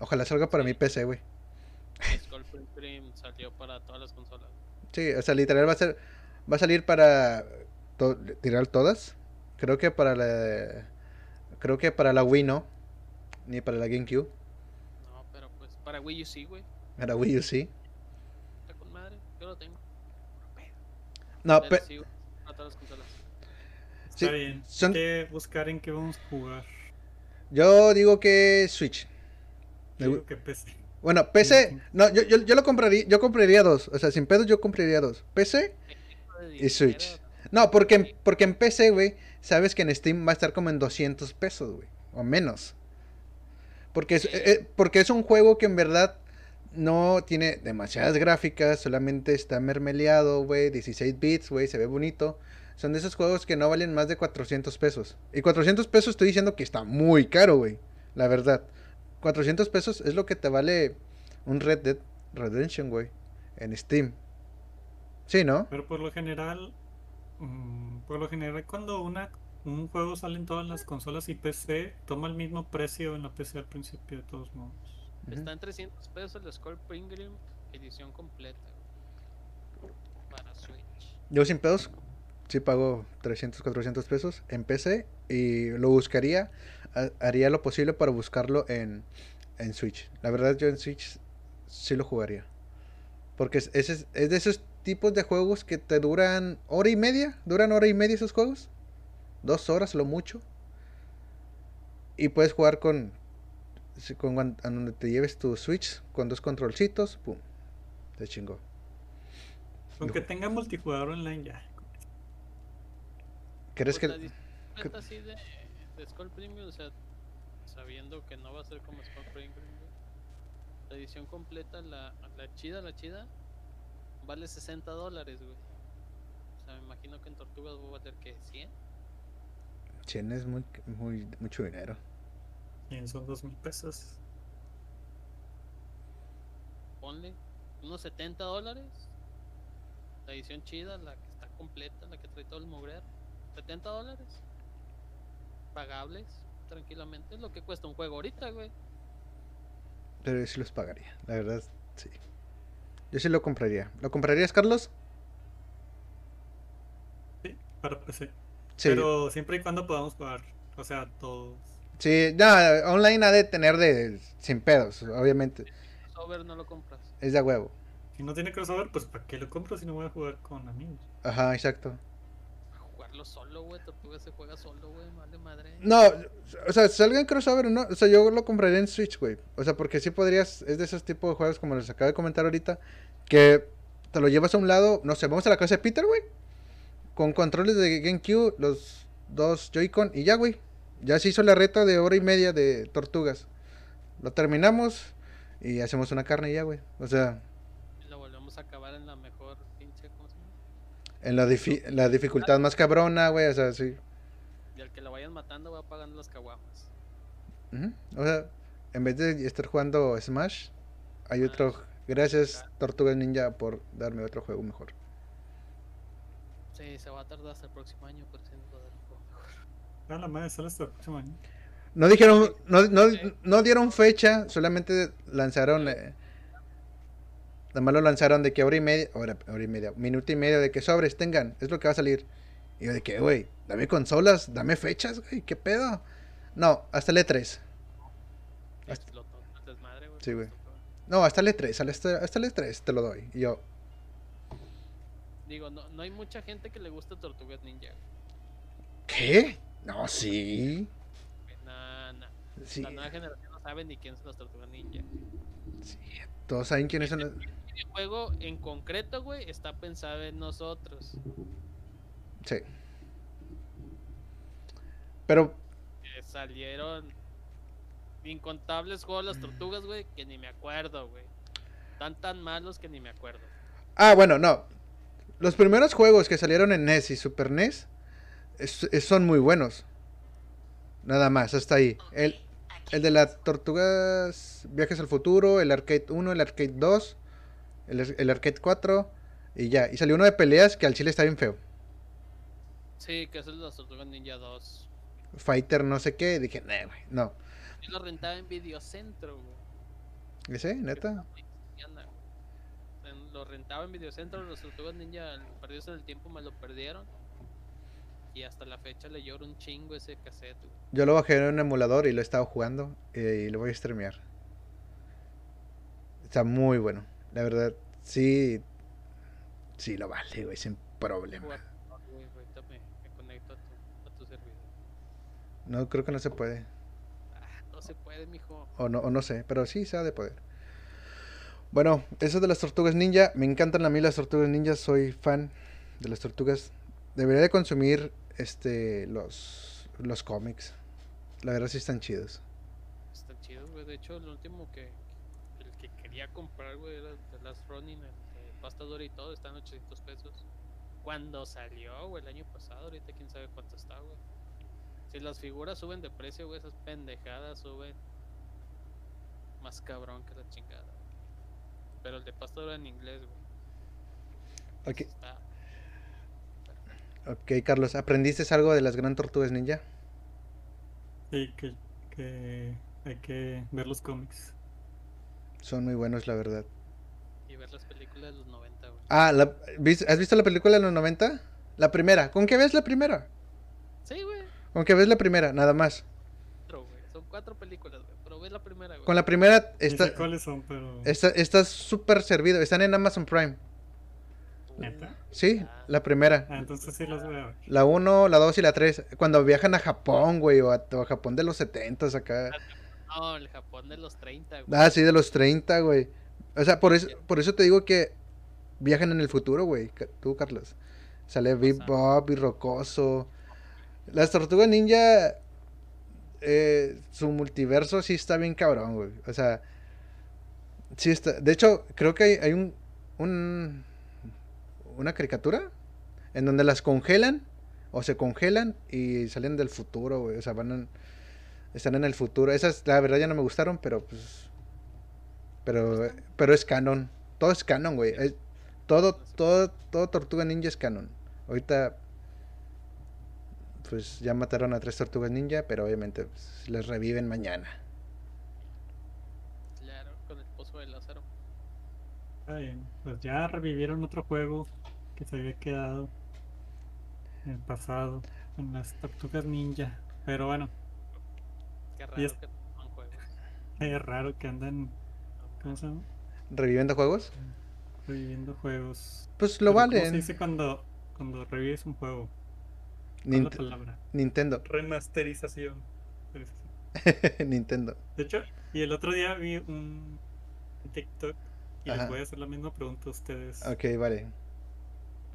Speaker 2: Ojalá salga para
Speaker 1: Sí.
Speaker 2: mi PC, güey.
Speaker 1: Salió para todas las consolas.
Speaker 2: Sí, o sea, literal va a ser. Va a salir para. to- literal todas. Creo que para la. Creo que para la Wii no. Ni para la GameCube.
Speaker 1: No, pero pues para Wii U sí, güey.
Speaker 2: Para Wii U sí.
Speaker 1: Está con madre. Yo lo tengo.
Speaker 2: No,
Speaker 1: Pero
Speaker 2: pe-
Speaker 1: sí, güey, para todas las consolas.
Speaker 2: Sí,
Speaker 3: Está bien.
Speaker 2: son-
Speaker 3: Hay que buscar en qué vamos a jugar.
Speaker 2: yo digo que Switch.
Speaker 3: Yo digo que PC.
Speaker 2: Bueno, PC. No, yo, yo, yo lo compraría. Yo compraría dos. O sea, sin pedos yo compraría dos. PC y Switch. No, porque, en- porque en PC, güey, sabes que en Steam va a estar como en 200 pesos, güey. O menos. Porque es, eh, porque es un juego que en verdad no tiene demasiadas gráficas, solamente está mermeleado, güey, 16 bits, güey, se ve bonito. Son de esos juegos que no valen más de 400 pesos. Y 400 pesos estoy diciendo que está muy caro, güey. La verdad. 400 pesos es lo que te vale un Red Dead Redemption, güey. En Steam. Sí, ¿no?
Speaker 3: Pero por lo general, mm, por lo general cuando una un juego sale en todas las consolas y PC, toma el mismo precio en la PC al principio de todos modos.
Speaker 1: Está en 300 pesos el Skull Pilgrim edición completa. Para Switch.
Speaker 2: Yo sin pedos, sí pago 300, 400 pesos en PC y lo buscaría, ha- haría lo posible para buscarlo en, en Switch. La verdad yo en Switch sí lo jugaría. Porque es, ese es, es de esos tipos de juegos que te duran hora y media. Duran hora y media esos juegos. Dos horas, lo mucho. Y puedes jugar con. a donde te lleves tu Switch con dos controlcitos. Pum. Te chingó.
Speaker 3: Aunque tenga multijugador online ya.
Speaker 2: ¿Crees
Speaker 1: Pues
Speaker 2: que.?
Speaker 1: edición completa así de, de Skull Premium, o sea, sabiendo que no va a ser como Skull Premium. La edición completa, la, la chida, la chida, vale 60 dólares, güey. O sea, me imagino que en Tortugas va a valer que 100.
Speaker 2: 100 es muy, muy, mucho dinero.
Speaker 3: Y son dos mil pesos.
Speaker 1: Ponle unos 70 dólares. La edición chida, la que está completa, la que trae todo el mugrer. 70 dólares. Pagables, tranquilamente. Es lo que cuesta un juego ahorita, güey.
Speaker 2: Pero yo sí los pagaría. La verdad, sí. Yo sí lo compraría. ¿Lo comprarías, Carlos?
Speaker 3: Sí, para PC.
Speaker 2: Sí.
Speaker 3: Pero siempre y cuando podamos jugar. O sea, todos.
Speaker 2: Sí, no, online ha de tener de. Sin pedos, obviamente.
Speaker 1: Sober no lo compras.
Speaker 2: Es de huevo.
Speaker 3: Si no tiene crossover, pues ¿para qué lo compro si no voy a jugar con amigos?
Speaker 2: Ajá, exacto.
Speaker 1: Jugarlo solo, güey. Tortuga se juega solo, güey. Vale madre.
Speaker 2: No, o sea, salga en crossover o no, o sea, yo lo compraría en Switch, güey. O sea, porque sí podrías, es de esos tipos de juegos como les acabo de comentar ahorita, que te lo llevas a un lado, no sé, vamos a la casa de Peter, güey. Con controles de GameCube, los dos Joy-Con y ya, güey. Ya se hizo la reta de hora y media de tortugas. Lo terminamos y hacemos una carne y ya, güey. O sea,
Speaker 1: lo volvemos a acabar en la mejor pinche. ¿Cómo se llama?
Speaker 2: En la, difi- la dificultad más cabrona, güey, o sea, sí.
Speaker 1: Y al que lo vayan matando va pagando las caguamas.
Speaker 2: O sea, en vez de estar jugando Smash, hay otro. Gracias, Tortugas Ninja, por darme otro juego mejor.
Speaker 1: Sí, se va a tardar hasta el próximo año, un juego mejor.
Speaker 3: Ah, la madre, sale hasta el próximo año.
Speaker 2: No dijeron, no, no, no dieron fecha, solamente lanzaron. Eh, nada más lo lanzaron de que hora y media, hora, hora y media, minuto y medio de que sobres tengan, es lo que va a salir. Y yo de que, güey, dame consolas, dame fechas, güey, qué pedo. No, hasta el E3.
Speaker 1: Sí,
Speaker 2: Hasta-. Sí, güey. No, hasta el E3, hasta, hasta el E3 te lo doy. Y yo,
Speaker 1: Digo, no, no hay mucha gente que le gusta Tortugas Ninja.
Speaker 2: ¿qué? No, sí.
Speaker 1: Nah, nah.
Speaker 2: Sí,
Speaker 1: La nueva generación no sabe ni quién son las Tortugas Ninja.
Speaker 2: sí, todos saben quiénes son. los-
Speaker 1: El juego en concreto, güey, está pensado en nosotros.
Speaker 2: Sí. Pero,
Speaker 1: Que salieron incontables juegos de las tortugas, güey, que ni me acuerdo, güey. Tan tan malos que ni me acuerdo.
Speaker 2: ah, bueno, no. Los primeros juegos que salieron en NES y Super NES es- es- son muy buenos. Nada más, hasta ahí. El, el de las tortugas Viajes al Futuro, el Arcade 1, el Arcade 2, el, el Arcade 4 y ya. Y salió uno de peleas que al chile está bien feo.
Speaker 1: Sí, que es el de tortugas ninja 2.
Speaker 2: Fighter no sé qué. Dije, nah, güey, no.
Speaker 1: Yo lo rentaba en Videocentro, güey.
Speaker 2: ¿Ese? ¿Neta?
Speaker 1: Lo rentaba en Videocentro, los tortugas ninja perdidos en el tiempo me lo perdieron. Y hasta la fecha le lloro un chingo ese cassette, güey.
Speaker 2: Yo lo bajé en un emulador y lo he estado jugando eh, y lo voy a streamear. Está muy bueno. La verdad, sí. Sí lo vale, güey, sin problema. No, creo que no se puede.
Speaker 1: Ah, no se puede, mijo.
Speaker 2: O no, o no sé, pero sí se ha de poder. Bueno, eso de las tortugas ninja. Me encantan a mí las tortugas ninja. Soy fan de las tortugas. Debería de consumir este los, los cómics. La verdad sí están chidos.
Speaker 1: Están chidos, güey. De hecho, el último que. Quería comprar, güey, era The Last Running, el de pasta dura y todo. Está en 800 pesos. Cuando salió, güey, el año pasado. Ahorita quién sabe cuánto está, güey. Si las figuras suben de precio, güey, esas pendejadas suben. Más cabrón que la chingada. Pero el de pasta dura en inglés, güey.
Speaker 2: Ok,
Speaker 1: Está.
Speaker 2: ok, Carlos, ¿aprendiste algo de las gran tortugas ninja?
Speaker 3: Sí, que, que hay que ver los cómics.
Speaker 2: Son muy buenos, la verdad.
Speaker 1: Y ver las películas de los 90, güey.
Speaker 2: Ah, la- ¿vis- ¿has visto la película de los 90? La primera. ¿Con qué ves la primera?
Speaker 1: Sí, güey.
Speaker 2: Con que ves la primera, nada más.
Speaker 1: Cuatro, güey. Son cuatro películas, güey. Pero ve la primera, güey.
Speaker 2: Con la primera está
Speaker 3: sé cuáles son, pero.
Speaker 2: está está súper servido. Están en Amazon Prime.
Speaker 3: ¿Neta?
Speaker 2: Sí, la primera.
Speaker 3: Ah, entonces sí los ver.
Speaker 2: La 1, la 2 y la 3. Cuando viajan a Japón, güey, o a, o a Japón de los 70 acá.
Speaker 1: No, el Japón de los 30, güey.
Speaker 2: Ah, sí, de los 30, güey. O sea, por eso, por eso te digo que viajan en el futuro, güey. Tú, Carlos. Sale Bebop y Rocoso. Las Tortugas Ninja, eh, su multiverso sí está bien cabrón, güey. O sea, sí está. De hecho, creo que hay, hay un, un. Una caricatura en donde las congelan o se congelan y salen del futuro, güey. O sea, van en- están en el futuro. Esas, la verdad, ya no me gustaron, pero pues. Pero, pero es canon. Todo es canon, güey. Es- todo, todo, todo Tortuga Ninja es canon. Ahorita. Pues ya mataron a tres Tortugas Ninja, pero obviamente pues, les reviven mañana.
Speaker 1: Claro, con el pozo de Lázaro.
Speaker 3: Está bien. Pues ya revivieron otro juego que se había quedado en el pasado con las tortugas ninja. Pero bueno,
Speaker 1: Qué raro
Speaker 3: es-
Speaker 1: que no juegos.
Speaker 3: es raro que *laughs* andan, ¿cómo se llama?
Speaker 2: ¿Reviviendo juegos?
Speaker 3: Reviviendo juegos.
Speaker 2: Pues lo
Speaker 3: Pero ¿Cómo se dice cuando, cuando revives un juego? ¿Cuál es la
Speaker 2: Nint-
Speaker 3: palabra?
Speaker 2: Nintendo.
Speaker 3: Remasterización. *laughs*
Speaker 2: Nintendo.
Speaker 3: De hecho, y el otro día vi un TikTok y
Speaker 2: Ajá.
Speaker 3: les voy a hacer la misma pregunta a ustedes.
Speaker 2: Ok, vale.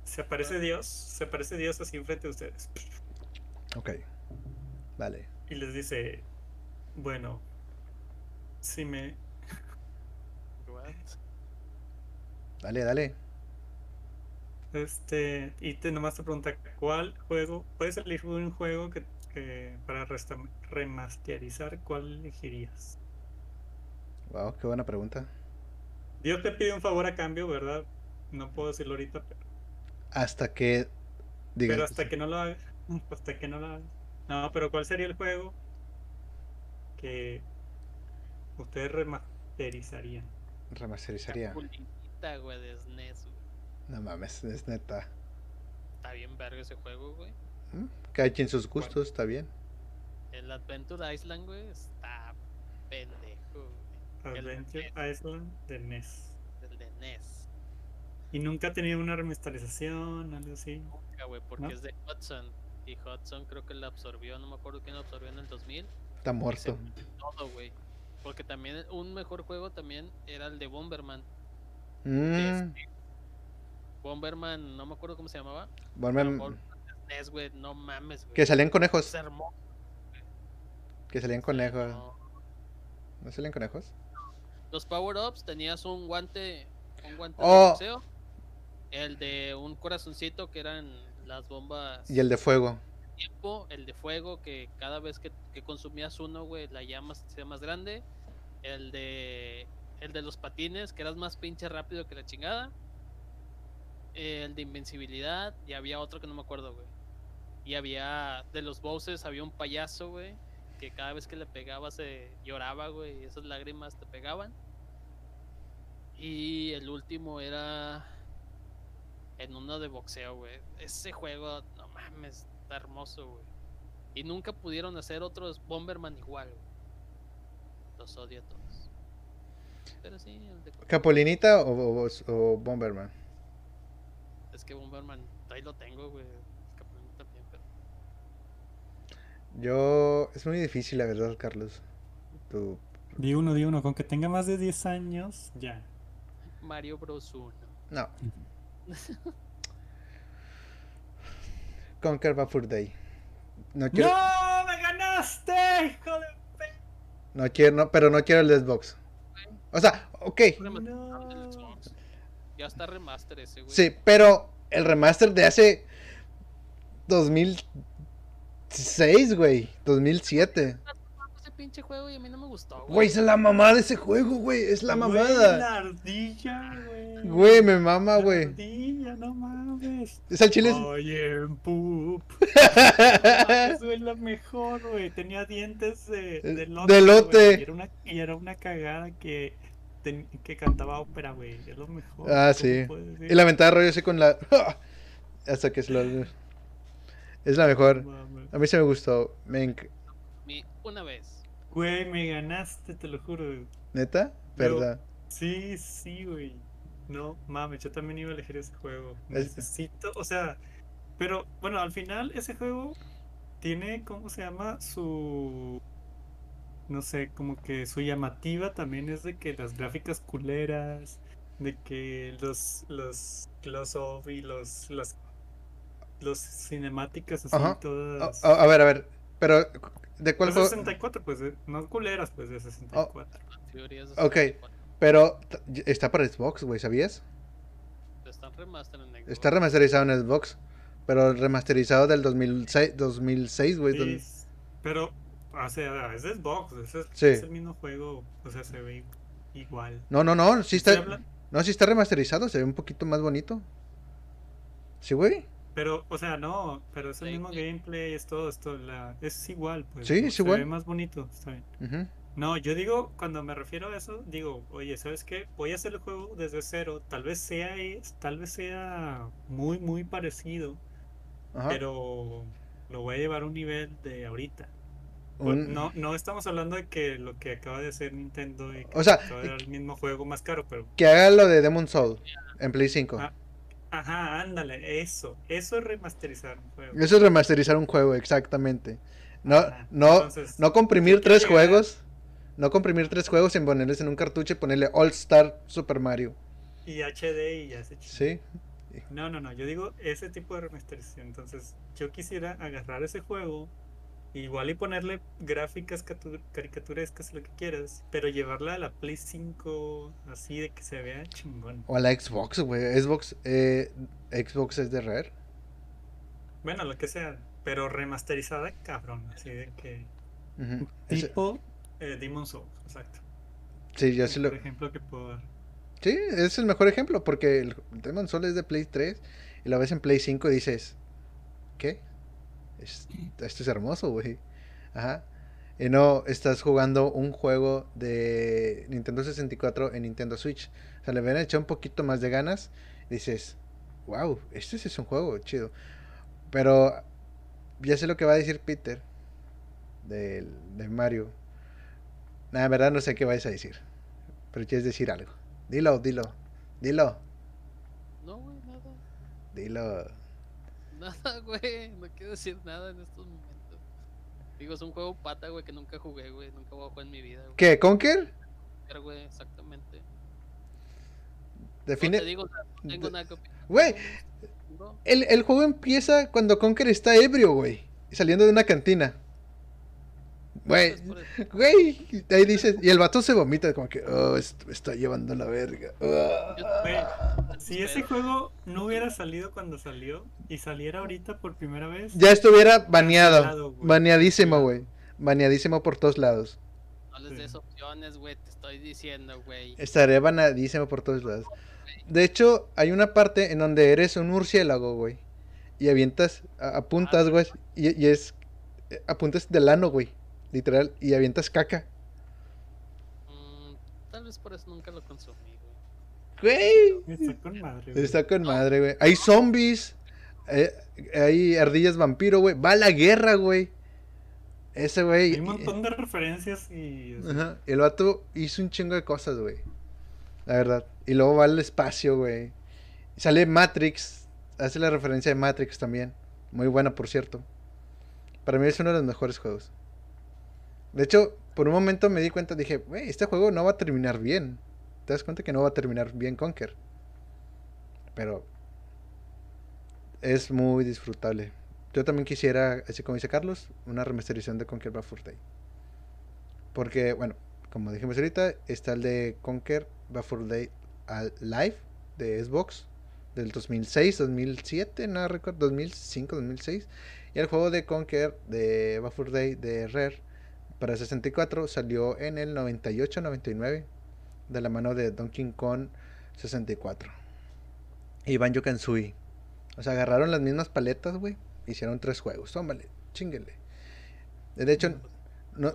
Speaker 3: ¿Se aparece Dios? ¿Se aparece Dios así enfrente de ustedes?
Speaker 2: Ok. Vale.
Speaker 3: Y les dice, bueno, si me...
Speaker 2: Dale, dale.
Speaker 3: Este, y te nomás te pregunta, ¿cuál juego? Puedes elegir un juego que, que para remasterizar, ¿cuál elegirías?
Speaker 2: Wow, qué buena pregunta.
Speaker 3: Dios te pide un favor a cambio, ¿verdad? No puedo decirlo ahorita, pero,
Speaker 2: Hasta que digas.
Speaker 3: pero hasta que no lo haga, hasta que no lo haga. No, pero ¿cuál sería el juego que ustedes remasterizarían?
Speaker 2: Remasterizaría.
Speaker 1: Capulinita, güey, de SNES, güey.
Speaker 2: No mames, es neta.
Speaker 1: Está bien verga ese juego, güey.
Speaker 2: ¿Mm? Cada quien sus gustos, está bien.
Speaker 1: El Adventure Island, güey, está pendejo, güey. El
Speaker 3: Adventure Island de NES.
Speaker 1: El de NES.
Speaker 3: Y nunca ha tenido una remasterización, algo así.
Speaker 1: Nunca, güey, porque
Speaker 3: ¿No?
Speaker 1: es de Hudson. Y Hudson creo que la absorbió, no me acuerdo quién la absorbió en el 2000.
Speaker 2: Está muerto.
Speaker 1: Todo, güey. Porque también un mejor juego también era el de Bomberman.
Speaker 2: Mm,
Speaker 1: Este, Bomberman, no me acuerdo cómo se llamaba.
Speaker 2: Bomberman-
Speaker 1: SNES, güey, no mames, güey.
Speaker 2: que salían
Speaker 1: Es
Speaker 2: conejos.
Speaker 1: hermoso.
Speaker 2: Que salían conejos.
Speaker 1: no.
Speaker 2: ¿No salían conejos?
Speaker 1: Los power-ups tenías un guante, un guante
Speaker 2: Oh.
Speaker 1: de boxeo. El de un corazoncito que eran las bombas
Speaker 2: Y el de fuego.
Speaker 1: El de fuego, que cada vez que, consumías uno, güey, la llama se más grande. El de el de los patines, que eras más pinche rápido que la chingada. El de invencibilidad, y había otro que no me acuerdo, güey. Y había de los bosses, había un payaso, güey, que cada vez que le pegabas se lloraba, güey, y esas lágrimas te pegaban. Y el último era en uno de boxeo, güey. Ese juego, no mames, está hermoso, güey. Y nunca pudieron hacer otros Bomberman igual, güey. Los odio a todos. Pero sí, el de...
Speaker 2: ¿Capolinita o, o- o Bomberman?
Speaker 1: es que Bomberman, ahí lo tengo, güey. Capulín también, pero...
Speaker 2: Yo. Es muy difícil, la verdad, Carlos. Tú.
Speaker 3: Di uno, di uno, con que tenga más de 10 años, ya.
Speaker 1: Mario Bros 1.
Speaker 2: No. *laughs* Conquer Bad Day. No quiero.
Speaker 3: ¡No! ¡Me ganaste! ¡Hijo de pe...
Speaker 2: No quiero, no, pero no quiero el Xbox. O sea, ok.
Speaker 3: No.
Speaker 1: Ya está remaster ese, güey.
Speaker 2: Sí, pero el remaster de hace 2006, güey. 2007.
Speaker 1: Pinche juego y a mí no me gustó,
Speaker 2: Güey, es la mamada de ese juego, güey. Es la
Speaker 3: Güey,
Speaker 2: mamada.
Speaker 3: La ardilla, güey.
Speaker 2: Güey, me mama,
Speaker 3: La
Speaker 2: güey.
Speaker 3: ardilla, no mames.
Speaker 2: Es el chile.
Speaker 3: Oye, poop. Eso *laughs* es lo mejor, güey. Tenía dientes de, de lote.
Speaker 2: De lote.
Speaker 3: güey, Y era una, y era una cagada que, ten- que cantaba ópera, güey. Es lo mejor.
Speaker 2: Ah,
Speaker 3: ¿cómo
Speaker 2: sí. Y la ventana rollo así con la. *laughs* Hasta que se lo. Es la mejor. A mí se me gustó. Me enc-
Speaker 1: Mi, una vez.
Speaker 3: Güey, me ganaste, te lo juro. güey.
Speaker 2: ¿Neta? ¿Verdad?
Speaker 3: Sí, sí, güey. No mames, yo también iba a elegir ese juego.
Speaker 2: Es-
Speaker 3: Necesito, o sea, pero bueno, al final ese juego tiene, ¿cómo se llama? Su, no sé, como que su llamativa también es de que las gráficas culeras, de que los, los close-off y los, las, los cinemáticas así
Speaker 2: Ajá. A,
Speaker 3: todas.
Speaker 2: a- a ver, a ver. Pero, ¿de cuál
Speaker 3: de
Speaker 2: juego?
Speaker 3: 64, pues, de- no culeras, pues, de 64.
Speaker 1: En teoría es
Speaker 2: Ok.
Speaker 1: 64.
Speaker 2: Pero t- está para Xbox, güey, ¿sabías?
Speaker 1: Están remaster en Xbox.
Speaker 2: Está remasterizado en Xbox. Pero remasterizado del 2006, 2006 güey.
Speaker 3: Sí,
Speaker 2: don-
Speaker 3: pero, o sea, es de Xbox, es, el-
Speaker 2: Sí.
Speaker 3: es el mismo juego, o sea, se ve igual.
Speaker 2: No, no, no, sí está, no, sí está remasterizado, se ve un poquito más bonito. Sí, güey.
Speaker 3: Pero, o sea, no, pero es el
Speaker 1: Sí,
Speaker 3: mismo
Speaker 1: sí.
Speaker 3: gameplay, es todo esto, la, es igual, pues.
Speaker 2: Sí, es
Speaker 3: se
Speaker 2: igual.
Speaker 3: ve más bonito, está bien. No, yo digo, cuando me refiero a eso, digo, oye, ¿sabes qué? Voy a hacer el juego desde cero, tal vez sea, es- tal vez sea muy, muy parecido,
Speaker 2: Ajá.
Speaker 3: pero lo voy a llevar a un nivel de ahorita. Pues,
Speaker 2: Un-
Speaker 3: No, no estamos hablando de que lo que acaba de hacer Nintendo y que
Speaker 2: O sea,
Speaker 3: acaba de dar el mismo juego más caro, pero
Speaker 2: Que haga lo de Demon Soul en Play 5.
Speaker 3: Ah, ajá, ándale, eso, eso es remasterizar un juego.
Speaker 2: Eso es remasterizar un juego, exactamente. No,
Speaker 3: Ajá,
Speaker 2: no,
Speaker 3: entonces,
Speaker 2: no comprimir tres
Speaker 3: llegar-
Speaker 2: juegos. No comprimir tres juegos y ponerles en un cartucho y ponerle All Star Super Mario.
Speaker 3: Y HD y ya se.
Speaker 2: Sí.
Speaker 3: No, no, no, yo digo ese tipo de remasterización. Entonces, yo quisiera agarrar ese juego, igual y ponerle gráficas catu- caricaturescas, lo que quieras, pero llevarla a la Play 5 así de que se vea chingón.
Speaker 2: O a la Xbox, güey. Xbox, eh, Xbox es de Rare.
Speaker 3: Bueno, lo que sea, pero remasterizada, cabrón, así de que. Tipo eh, Demon Souls, exacto.
Speaker 2: sí, yo
Speaker 3: Es
Speaker 2: sí
Speaker 3: el
Speaker 2: lo.
Speaker 3: mejor ejemplo que puedo dar.
Speaker 2: Sí, es el mejor ejemplo porque el Demon Soul es de Play 3 y la ves en Play 5 y dices, ¿qué? Es- esto es hermoso, güey. Ajá. Y no estás jugando un juego de Nintendo 64 en Nintendo Switch. O sea, le hubieran echado un poquito más de ganas. Dices, wow, este sí es un juego chido. Pero ya sé lo que va a decir Peter del, de Mario. Nada, en verdad no sé qué vais a decir. Pero quieres decir algo. Dilo, dilo. Dilo.
Speaker 1: No, güey, nada.
Speaker 2: Dilo.
Speaker 1: Nada, *laughs* güey. No quiero decir nada en estos momentos. Digo, es un juego pata, güey, que nunca jugué, güey. Nunca voy a jugar en mi vida, güey.
Speaker 2: ¿Qué? ¿Conker?
Speaker 1: Pero, güey, exactamente. No
Speaker 2: Define.
Speaker 1: te digo, no tengo
Speaker 2: de-
Speaker 1: nada que opinar.
Speaker 2: Güey,
Speaker 1: No,
Speaker 2: el, el juego empieza cuando Conker está ebrio, güey. Saliendo de una cantina. Güey, güey. Ahí dices. Y el vato se vomita, como que, oh, esto me está llevando la verga. Ah.
Speaker 3: Güey, si ese juego no hubiera salido cuando salió y saliera ahorita por primera vez,
Speaker 2: Ya estuviera baneado.
Speaker 3: Güey.
Speaker 2: Baneadísimo, güey. Baneadísimo por todos lados.
Speaker 1: No les des opciones, güey. Te estoy diciendo, güey.
Speaker 2: Estaré baneadísimo por todos lados. De hecho, hay una parte en donde eres un murciélago, güey. Y avientas, a- apuntas, güey. Y, y es. eh, Apuntas del ano, güey. Literal. Y avientas caca.
Speaker 1: Mm, tal vez por eso nunca lo consumí, güey.
Speaker 2: Güey.
Speaker 3: está con madre. güey.
Speaker 2: Está con madre, güey. Hay zombies. eh, hay ardillas vampiro, güey. Va a la guerra, güey. Ese, güey.
Speaker 3: Hay un montón de referencias y.
Speaker 2: Ajá, El vato hizo un chingo de cosas, güey. La verdad. Y luego va al espacio, güey. Sale Matrix. Hace la referencia de Matrix también. Muy buena, por cierto. Para mí es uno de los mejores juegos. De hecho, por un momento me di cuenta, dije, güey, este juego no va a terminar bien. ¿Te das cuenta que no va a terminar bien Conker? Pero es muy disfrutable. Yo también quisiera, así como dice Carlos, una remasterización de Conker Bad Fur Day. Porque, bueno, como dijimos ahorita, está el de Conker Bad Fur Day Live de Xbox del 2006, 2007, no recuerdo, 2005, 2006. Y el juego de Conker de Bad Fur Day de Rare para 64 salió en el 98-99 de la mano de Donkey Kong 64 y Banjo Kazooie. O sea, agarraron las mismas paletas, güey. Hicieron tres juegos. Tómale, chinguele. De hecho, no,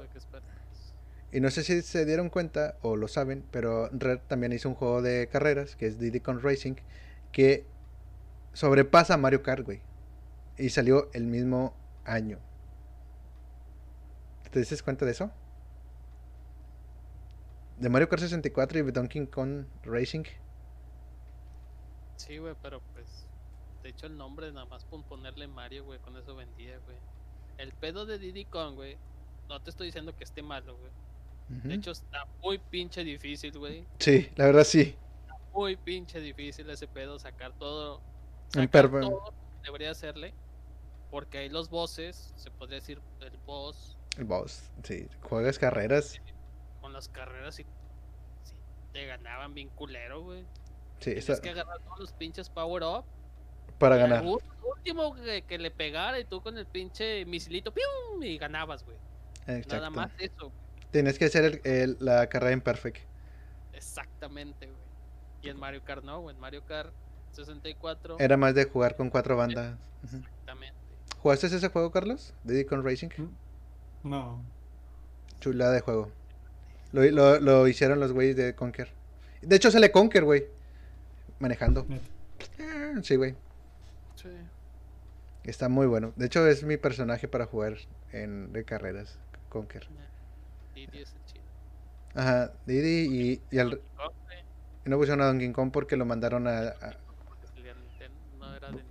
Speaker 2: y no sé si se dieron cuenta o lo saben, pero Red también hizo un juego de carreras que es Diddy Kong Racing que sobrepasa a Mario Kart, güey. Y salió el mismo año. ¿Te dices cuenta de eso? De Mario Kart 64 y Donkey Kong Racing.
Speaker 1: Sí, güey, pero pues. De hecho, el nombre nada más por ponerle Mario, güey, con eso vendía, güey. El pedo de Diddy Kong, güey. No te estoy diciendo que esté malo, güey. De hecho, está muy pinche difícil, güey.
Speaker 2: Sí, la verdad sí.
Speaker 1: Muy pinche difícil ese pedo, sacar todo. Sacar todo debería hacerle. Porque ahí los bosses, se podría decir el boss,
Speaker 2: El boss, sí. Juegas carreras.
Speaker 1: con las carreras y. sí, te ganaban bien culero, güey.
Speaker 2: Sí,
Speaker 1: Tienes que agarrar todos los pinches power up.
Speaker 2: para ganar.
Speaker 1: ú- último que, que le pegara y tú con el pinche misilito, ¡pium! Y ganabas, güey. Nada más eso.
Speaker 2: Tienes que hacer el- el- la carrera en perfect.
Speaker 1: Exactamente, güey. Y en Mario Kart no, güey. En Mario Kart 64.
Speaker 2: Era más de jugar con cuatro bandas.
Speaker 1: Exactamente.
Speaker 2: ¿Jugaste ese juego, Carlos? Diddy Kong Racing.
Speaker 3: No.
Speaker 2: Chulada de juego. Lo, lo- lo hicieron los güeyes de Conker. De hecho, sale Conker, güey. Manejando. Eh, Sí, güey.
Speaker 1: Sí.
Speaker 2: Está muy bueno. De hecho, es mi personaje para jugar en de carreras. Conker.
Speaker 1: Diddy es el chido.
Speaker 2: Ajá, Diddy y, y al- no pusieron a Donkey Kong porque lo mandaron a. a-
Speaker 1: no era de,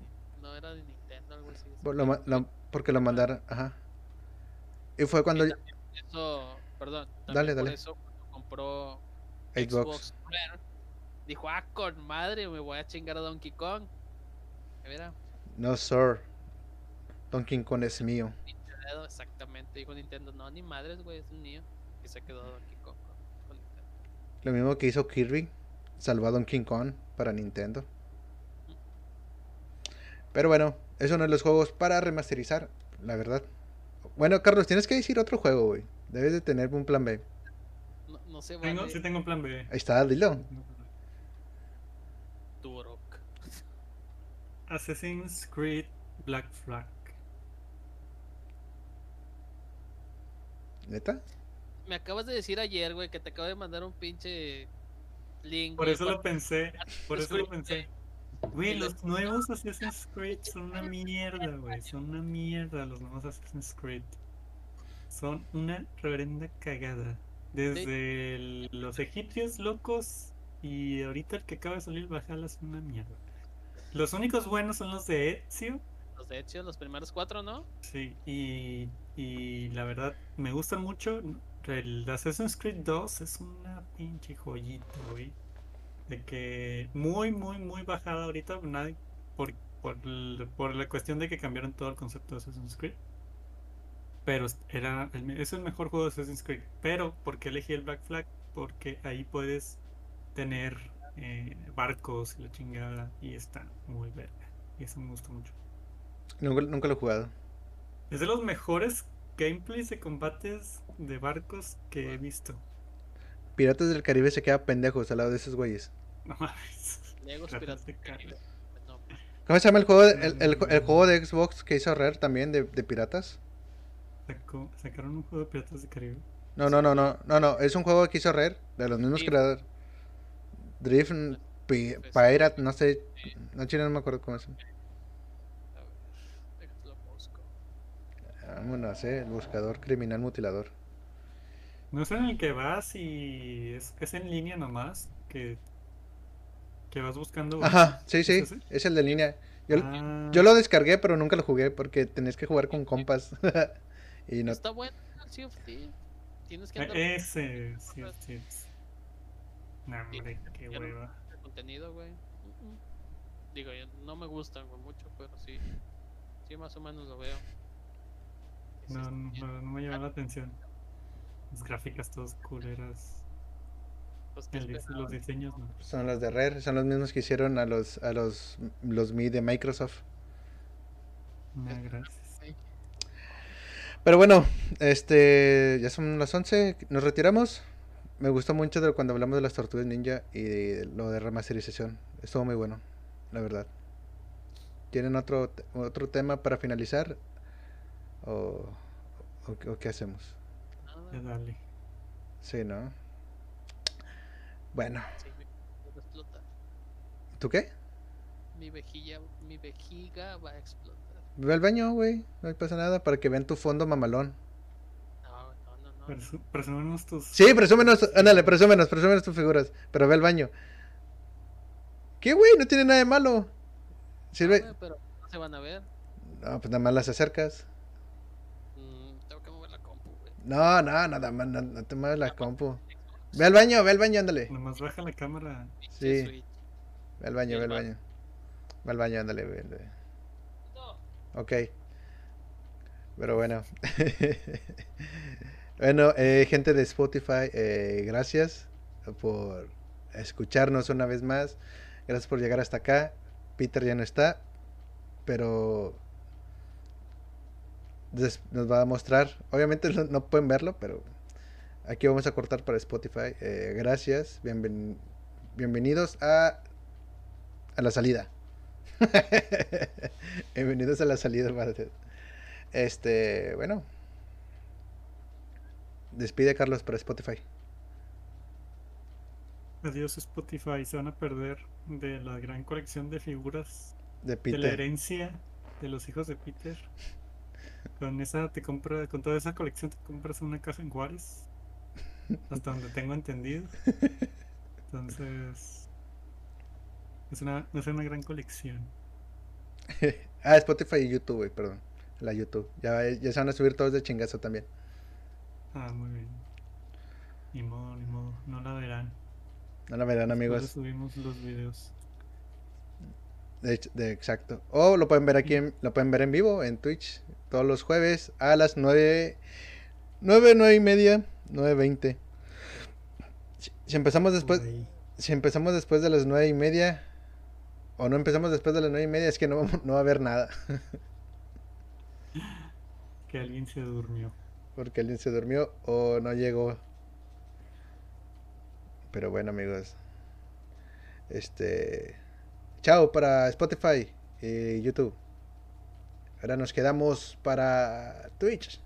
Speaker 1: no era de Nintendo, algo así.
Speaker 2: por- lo ma- lo- porque lo mandaron. Ajá. Y fue cuando
Speaker 1: Y eso, perdón.
Speaker 2: Dale,
Speaker 1: por
Speaker 2: dale.
Speaker 1: eso cuando compró
Speaker 2: Xbox.
Speaker 1: Xbox dijo, ah, con madre, me voy a chingar a Donkey Kong. Mira,
Speaker 2: No, sir. Donkey Kong es mío.
Speaker 1: exactamente. Dijo Nintendo, no, ni madres, güey, es mío. Y se quedó Donkey Kong con-.
Speaker 2: Lo mismo que hizo Kirby. Salvó a Donkey Kong para Nintendo. Pero bueno, eso son los juegos para remasterizar, la verdad. Bueno, Carlos, tienes que decir otro juego, güey. Debes de tener un plan B.
Speaker 1: No, no se
Speaker 3: Tengo,
Speaker 1: vale
Speaker 3: sí tengo un plan B.
Speaker 2: Ahí está, dilo.
Speaker 1: Turok.
Speaker 3: Assassin's Creed Black Flag.
Speaker 2: ¿Neta?
Speaker 1: Me acabas de decir ayer, güey, que te acabo de mandar un pinche link.
Speaker 3: Por
Speaker 1: güey,
Speaker 3: eso lo pensé. Por eso lo pensé. Güey, los nuevos Assassin's Creed son una mierda, güey. Son una mierda los nuevos Assassin's Creed. Son una reverenda cagada. Desde el- los egipcios locos y ahorita el que acaba de salir Valhalla es una mierda. Los únicos buenos son los de Ezio.
Speaker 1: Los de hecho, los primeros cuatro, ¿no?
Speaker 3: Sí, y, y la verdad me gustan mucho. El Assassin's Creed 2 es una pinche joyita, güey. De que muy, muy, muy bajada ahorita. Nadie, por, por, por la cuestión de que cambiaron todo el concepto de Assassin's Creed. Pero es- era el es el mejor juego de Assassin's Creed. Pero, ¿por qué elegí el Black Flag? Porque ahí puedes tener eh, barcos y la chingada. Y está muy verga. Y eso me gusta mucho.
Speaker 2: Nunca, nunca lo he jugado.
Speaker 3: Es de los mejores gameplays de combates de barcos que he visto.
Speaker 2: Piratas del Caribe se queda pendejos al lado de esos güeyes. *laughs*
Speaker 3: No mames.
Speaker 1: Legos
Speaker 3: Piratas del Caribe.
Speaker 1: No,
Speaker 2: ¿Cómo se llama el juego, de- el, el- el juego de Xbox que hizo Rare también de, de piratas?
Speaker 3: Sacó- sacaron un juego de Piratas del Caribe.
Speaker 2: No, no, no, no, no, no, es un juego que hizo Rare, de los mismos creadores. Drift, mm, Pi- Pirate, no sé, no chile, no me acuerdo cómo es.
Speaker 1: a ver, déjalo busco.
Speaker 2: Vámonos, eh, el buscador criminal mutilador.
Speaker 3: No es en el que vas y es, es en línea nomás. Que, que vas buscando.
Speaker 2: Ajá, sí, sí,
Speaker 3: ¿Es
Speaker 2: el de línea. Yo,
Speaker 3: Ah,
Speaker 2: yo lo descargué, pero nunca lo jugué porque tenés que jugar con compas. *laughs* y no,
Speaker 1: Está bueno el Sea of Thieves. Tienes que
Speaker 3: eh,
Speaker 1: andar
Speaker 3: Ese, sí, sí. sí. Nah, hombre, qué
Speaker 1: ya no-
Speaker 3: hueva.
Speaker 1: contenido, güey. Digo, yo- no me gustan güey, mucho, pero sí. Sí, más o menos lo veo.
Speaker 3: No, no, no me llama la atención. Las gráficas todas culeras.
Speaker 1: Pues, ¿qué
Speaker 3: El dis-
Speaker 1: esperabas?
Speaker 3: los diseños no.
Speaker 2: son los de Rare, son los mismos que hicieron a los a los los Mi de Microsoft.
Speaker 3: Nah, gracias.
Speaker 2: Pero bueno, este ya son las 11, nos retiramos. Me gustó mucho de cuando hablamos de las tortugas ninja y de lo de remasterización. Estuvo muy bueno, la verdad. ¿Tienen otro otro tema para finalizar? ¿O, o qué- o qué hacemos?
Speaker 3: Dale.
Speaker 2: Sí, ¿no? Bueno. ¿tú qué?
Speaker 1: Mi vejiga, mi vejiga va a explotar.
Speaker 2: Ve al baño, güey. No pasa nada para que vean tu fondo mamalón.
Speaker 1: No, no, no, no.
Speaker 3: Presu- Presúmenos tus.
Speaker 2: Sí, presúmenos, ándale, presúmenos, presúmenos tus figuras. Pero ve al baño. ¿Qué, güey? No tiene nada de malo. Sirve.
Speaker 1: Ah, pero no se van a ver.
Speaker 2: No, pues nada más las acercas.
Speaker 1: Mm, tengo que mover la compu, güey.
Speaker 2: No, no, nada más, no, no te mueves la compu. Ve al baño, ve al baño, ándale.
Speaker 3: Nomás baja la cámara.
Speaker 2: Sí. Ve al baño, ve al baño. Ve al baño, ándale, ve. Ok. Pero bueno. *laughs* bueno, eh, gente de Spotify, eh, gracias por escucharnos una vez más. Gracias por llegar hasta acá. Peter ya no está, pero nos va a mostrar. Obviamente no, no pueden verlo, pero aquí vamos a cortar para Spotify. Eh, gracias, bienven- bienvenidos a, a la salida. *laughs* bienvenidos a la salida. Este, bueno. Despide Carlos para Spotify.
Speaker 3: Adiós Spotify, se van a perder de la gran colección de figuras
Speaker 2: De
Speaker 3: de la
Speaker 2: Peter.
Speaker 3: herencia de los hijos de Peter. Con esa te compra, con toda esa colección te compras una casa en Juárez. Hasta donde tengo entendido. Entonces es una, es una gran colección. *laughs*
Speaker 2: ah, Spotify y YouTube, güey, perdón. La YouTube. Ya, ya se van a subir todos de chingazo también.
Speaker 3: Ah, muy bien. Ni modo, ni modo, no la verán.
Speaker 2: No la verán,
Speaker 3: Después
Speaker 2: amigos.
Speaker 3: subimos los videos.
Speaker 2: De, de- exacto. O lo pueden ver aquí, en- lo pueden ver en vivo en Twitch todos los jueves a las 9, 9, 9 y media, 9.20. Si, si empezamos después, si empezamos después de las 9 y media, o no empezamos después de las 9 y media, es que no, vamos- no va a haber nada. *laughs*
Speaker 3: Que alguien se durmió.
Speaker 2: Porque alguien se durmió o no llegó. Pero bueno, amigos. Este. Chao para Spotify y YouTube. Ahora nos quedamos para Twitch.